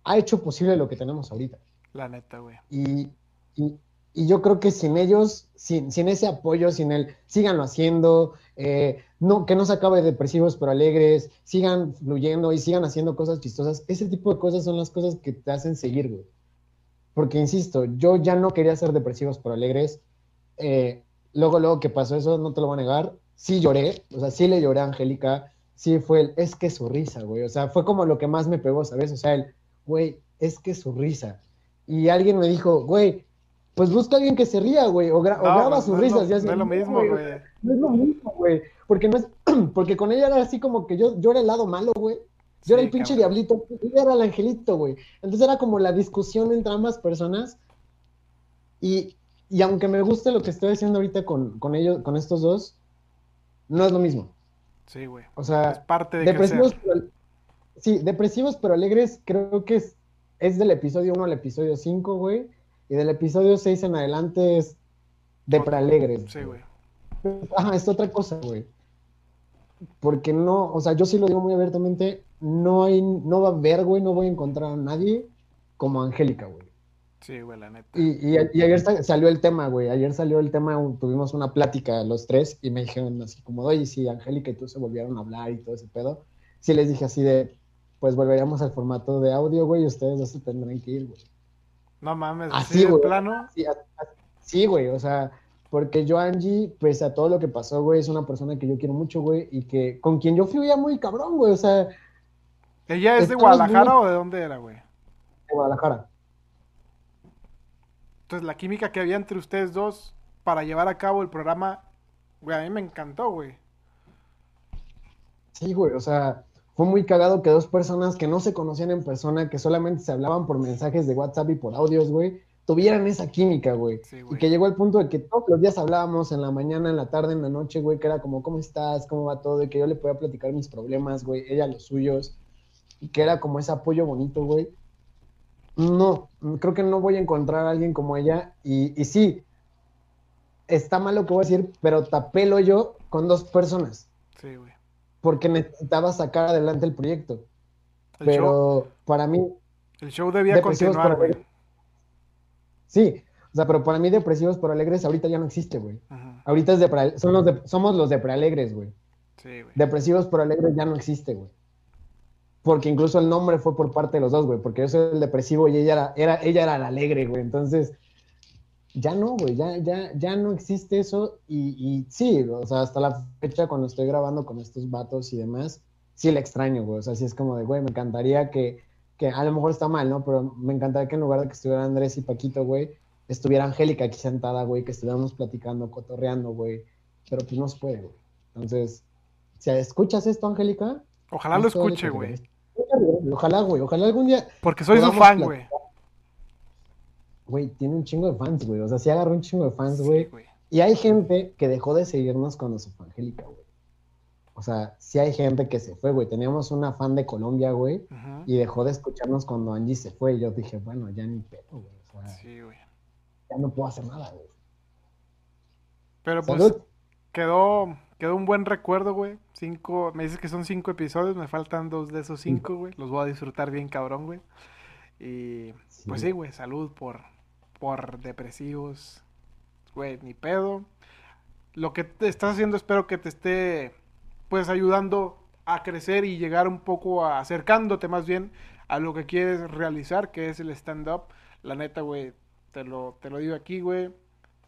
ha hecho posible lo que tenemos ahorita. La neta, güey. Y, y, y yo creo que sin ellos, sin, sin ese apoyo, sin el síganlo haciendo, eh, no, que no se acabe depresivos pero alegres, sigan fluyendo y sigan haciendo cosas chistosas. Ese tipo de cosas son las cosas que te hacen seguir, güey. Porque, insisto, yo ya no quería ser depresivos pero alegres. Eh, luego, luego que pasó eso, no te lo voy a negar, sí lloré, o sea, sí le lloré a Angélica, sí fue el, es que su risa, güey. O sea, fue como lo que más me pegó, ¿sabes? O sea, el, güey, es que su risa. Y alguien me dijo, güey, pues busca a alguien que se ría, güey, o, graba sus risas. No, es lo mismo, güey. No es lo mismo, güey. Porque, no es, [CLEARS THROAT] porque con ella era así como que yo, yo era el lado malo, güey. Yo era el pinche diablito, ella era el angelito, güey. Entonces era como la discusión entre ambas personas. Y, y aunque me guste lo que estoy haciendo ahorita con, con ellos, con estos dos, no es lo mismo. Sí, güey. O sea, es parte de depresivos, pero, sí, depresivos pero alegres, creo que es, es del episodio 1 al episodio 5, güey. Y del episodio 6 en adelante es de alegres. Sí, güey. Ajá, es otra cosa, güey. Porque no, o sea, yo sí lo digo muy abiertamente, no hay, no va a haber, güey, no voy a encontrar a nadie como Angélica, güey. Sí, güey, la neta. Y, y, ayer salió el tema, güey. Ayer salió el tema, tuvimos una plática los tres y me dijeron así como, oye, si Angélica y tú se volvieron a hablar y todo ese pedo. Sí les dije así de, pues volveríamos al formato de audio, güey, y ustedes dos se tendrán que ir, güey. No mames, así, de plano. Sí, güey, o sea, porque yo, Angie, pues a todo lo que pasó, güey, es una persona que yo quiero mucho, güey, y que con quien yo fluía muy cabrón, güey, o sea. ¿Ella es de Guadalajara o de dónde era, güey? De Guadalajara. Entonces, la química que había entre ustedes dos para llevar a cabo el programa, güey, a mí me encantó, güey. Sí, güey, o sea, fue muy cagado que dos personas que no se conocían en persona, que solamente se hablaban por mensajes de WhatsApp y por audios, güey, tuvieran esa química, güey. y que llegó al punto de que todos los días hablábamos en la mañana, en la tarde, en la noche, güey, que era como, ¿cómo estás? ¿Cómo va todo? Y que yo le podía platicar mis problemas, güey, ella los suyos. Y que era como ese apoyo bonito, güey. No, creo que no voy a encontrar a alguien como ella. Y, y sí, está mal lo que voy a decir, pero tapelo yo con dos personas. Sí, güey porque necesitaba sacar adelante el proyecto. pero para mí... El show debía continuar, güey. Sí, o sea, pero para mí Depresivos por Alegres ahorita ya no existe, güey. Ahorita es de, son los de, somos los de Prealegres, güey. Sí, güey. Depresivos por Alegres ya no existe, güey. Porque incluso el nombre fue por parte de los dos, güey. Porque yo soy el depresivo y ella era, era, ella era la alegre, güey. Entonces, ya no, güey, ya, ya, ya no existe eso y, y, sí, o sea, hasta la fecha cuando estoy grabando con estos vatos y demás, sí le extraño, güey, o sea, sí es como de, güey, me encantaría que, que a lo mejor está mal, ¿no? Pero me encantaría que en lugar de que estuviera Andrés y Paquito, güey, estuviera Angélica aquí sentada, güey, que estuviéramos platicando, cotorreando, güey, pero pues no se puede, güey. Entonces, si escuchas esto, Angélica. Ojalá lo escuche, güey. Ojalá, güey, ojalá algún día. Porque soy su fan, güey güey, tiene un chingo de fans, güey. O sea, sí agarró un chingo de fans, güey. y hay gente que dejó de seguirnos cuando se fue Angélica, güey. O sea, sí hay gente que se fue, güey. Teníamos una fan de Colombia, güey, y dejó de escucharnos cuando Angie se fue. Y yo dije, bueno, ya ni pedo, güey. O sea, sí, güey. Ya no puedo hacer nada, güey. Pero pues quedó, quedó un buen recuerdo, güey. Cinco, me dices que son cinco episodios, me faltan dos de esos cinco, güey. Los voy a disfrutar bien cabrón, güey. Y pues sí, güey, salud por, por depresivos, güey, ni pedo. Lo que te estás haciendo espero que te esté pues ayudando a crecer y llegar un poco a acercándote más bien a lo que quieres realizar, que es el stand-up. La neta, güey, te lo, te lo digo aquí, güey.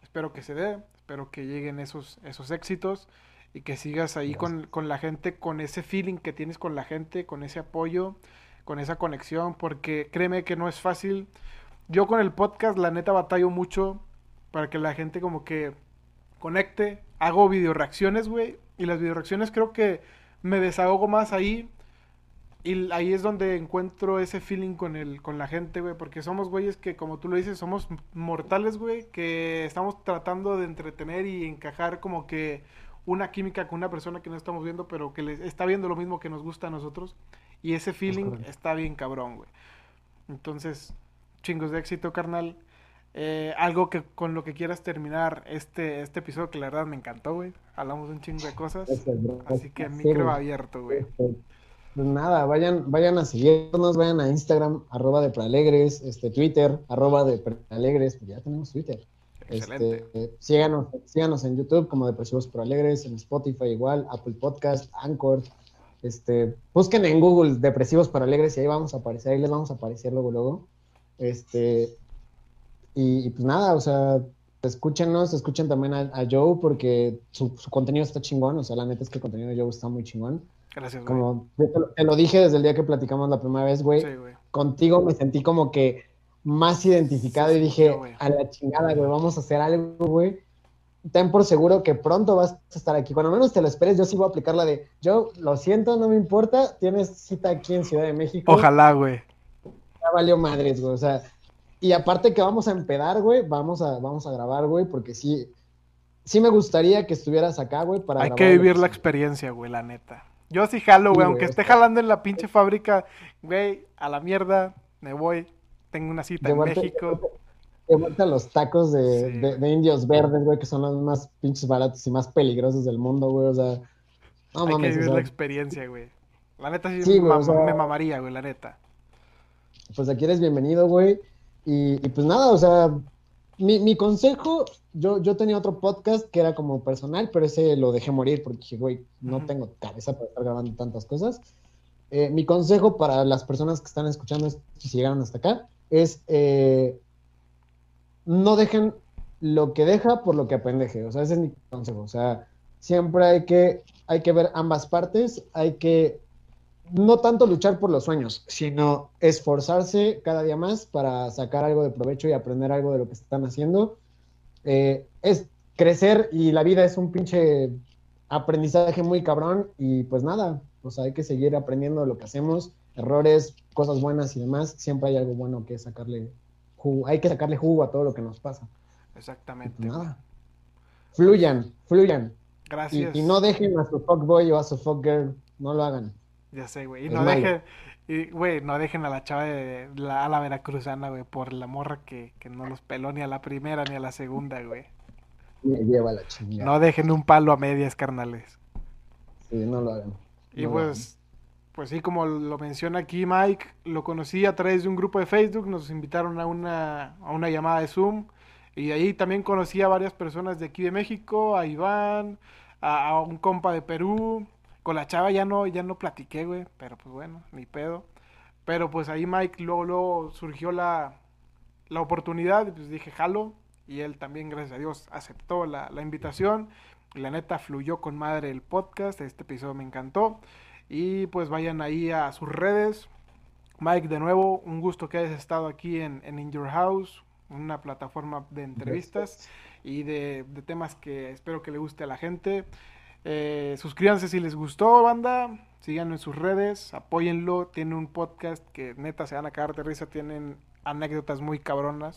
Espero que se dé, espero que lleguen esos, esos éxitos y que sigas ahí con, con, la gente, con ese feeling que tienes con la gente, con ese apoyo, con esa conexión, porque créeme que no es fácil yo con el podcast, la neta, batallo mucho para que la gente como que conecte. Hago video reacciones, güey. Y las video reacciones creo que me desahogo más ahí. Y ahí es donde encuentro ese feeling con, el, con la gente, güey. Porque somos güeyes que, como tú lo dices, somos mortales, güey. Que estamos tratando de entretener y encajar como que una química con una persona que no estamos viendo, pero que está viendo lo mismo que nos gusta a nosotros. Y ese feeling está bien cabrón, güey. Entonces, chingos de éxito, carnal. Eh, algo que con lo que quieras terminar este, este episodio que la verdad me encantó, güey. Hablamos un chingo de cosas. Así que micro abierto, güey. Pues nada, vayan, vayan a seguirnos, vayan a Instagram, arroba de Prealegres, este, Twitter, arroba de Prealegres, ya tenemos Twitter. Este, síganos, síganos en YouTube como Depresivos por Alegres, en Spotify igual, Apple Podcast, Anchor. Este, busquen en Google Depresivos por Alegres y ahí vamos a aparecer, ahí les vamos a aparecer luego, luego. Este, y, pues nada, o sea, escúchenos, escuchen también a, Joe porque su, contenido está chingón, o sea, la neta es que el contenido de Joe está muy chingón. Gracias, güey. Como te lo, dije desde el día que platicamos la primera vez, güey. Sí, güey. Contigo me sentí como que más identificado y dije, a la chingada, güey, vamos a hacer algo, güey. Ten por seguro que pronto vas a estar aquí. Cuando menos te lo esperes, yo sí voy a aplicar la de, yo lo siento, no me importa, tienes cita aquí en Ciudad de México. Ojalá, güey. Ya valió madres, güey, o sea, y aparte que vamos a empedar, güey, vamos a, vamos a grabar, güey, porque sí, sí me gustaría que estuvieras acá, güey, para Hay que vivir la experiencia, güey, la neta. Yo sí jalo, güey, aunque esté jalando en la pinche fábrica, güey, a la mierda, me voy, tengo una cita en México. Llevarte a los tacos de, indios verdes, güey, que son los más pinches baratos y más peligrosos del mundo, güey, o sea... No, Hay que vivir la experiencia, güey. La neta sí, me, mamaría, güey, la neta. Pues aquí eres bienvenido, güey. Y, y, pues nada, o sea, mi, mi, consejo, yo, yo tenía otro podcast que era como personal, pero ese lo dejé morir porque dije, güey, no tengo cabeza para estar grabando tantas cosas. Eh, mi consejo para las personas que están escuchando si llegaron hasta acá, es eh, no dejen lo que deja por lo que apendeje. O sea, ese es mi consejo. O sea, siempre hay que, hay que ver ambas partes, hay que no tanto luchar por los sueños, sino esforzarse cada día más para sacar algo de provecho y aprender algo de lo que están haciendo. Eh, es crecer y la vida es un pinche aprendizaje muy cabrón y pues nada, pues hay que seguir aprendiendo de lo que hacemos, errores, cosas buenas y demás, siempre hay algo bueno que sacarle jugo, hay que sacarle jugo a todo lo que nos pasa. Exactamente. Pues nada. Fluyan, fluyan. Gracias. Y, no dejen a su fuckboy o a su fuckgirl, no lo hagan. Ya sé, güey. Y no dejen, y, güey, no dejen a la chava de la, a la veracruzana, güey, por la morra que, que no los peló ni a la primera ni a la segunda, güey. Me lleva la chingada. No dejen un palo a medias, carnales. Sí, no lo hagan. Y pues, pues sí, como lo menciona aquí Mike, lo conocí a través de un grupo de Facebook, nos invitaron a una, a una llamada de Zoom. Y ahí también conocí a varias personas de aquí de México, a Iván, a, a un compa de Perú, con la chava ya no, ya no platiqué, güey, pero pues bueno, ni pedo. Pero pues ahí Mike luego, luego surgió la, la oportunidad, pues dije, jalo. Y él también, gracias a Dios, aceptó la, la invitación. La neta fluyó con madre el podcast, este episodio me encantó. Y pues vayan ahí a sus redes. Mike, de nuevo, un gusto que hayas estado aquí en, en In Your House, una plataforma de entrevistas y de, de temas que espero que le guste a la gente. Eh, suscríbanse si les gustó, banda. Síganlo en sus redes, apóyenlo. Tiene un podcast que neta se van a cagar de risa. Tienen anécdotas muy cabronas.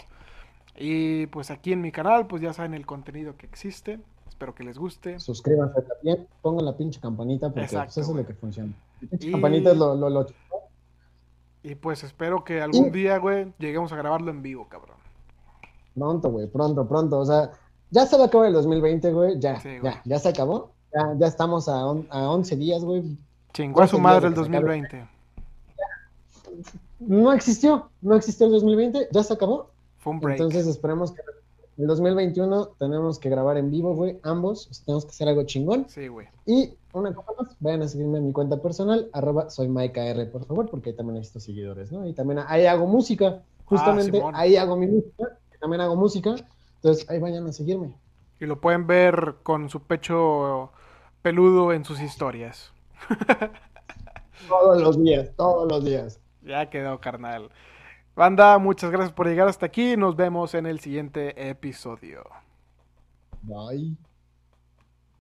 Y pues aquí en mi canal, pues ya saben el contenido que existe. Espero que les guste. Suscríbanse también, pongan la pinche campanita porque pues, eso es lo que funciona. La pinche campanita es lo, lo, lo, Y pues espero que algún día, güey, lleguemos a grabarlo en vivo, cabrón. Pronto, güey, pronto, pronto. O sea, ya se va a acabar el 2020, güey. Ya, ya, ya se acabó. Ya, ya estamos a, a 11 días, güey. Chingó a su madre el 2020. No existió, no existió el 2020, ya se acabó. Fue un break. Entonces esperemos que el 2021 tenemos que grabar en vivo, güey, ambos, tenemos que hacer algo chingón. Sí, güey. Y una cosa más, vayan a seguirme en mi cuenta personal, arroba soy MikeR, por favor, porque también necesito seguidores, ¿no? Y también ahí hago música, justamente ah, ahí hago mi música, también hago música, entonces ahí vayan a seguirme. Y lo pueden ver con su pecho peludo en sus historias. todos los días, todos los días. Ya quedó, carnal. Banda, muchas gracias por llegar hasta aquí. Nos vemos en el siguiente episodio. Bye.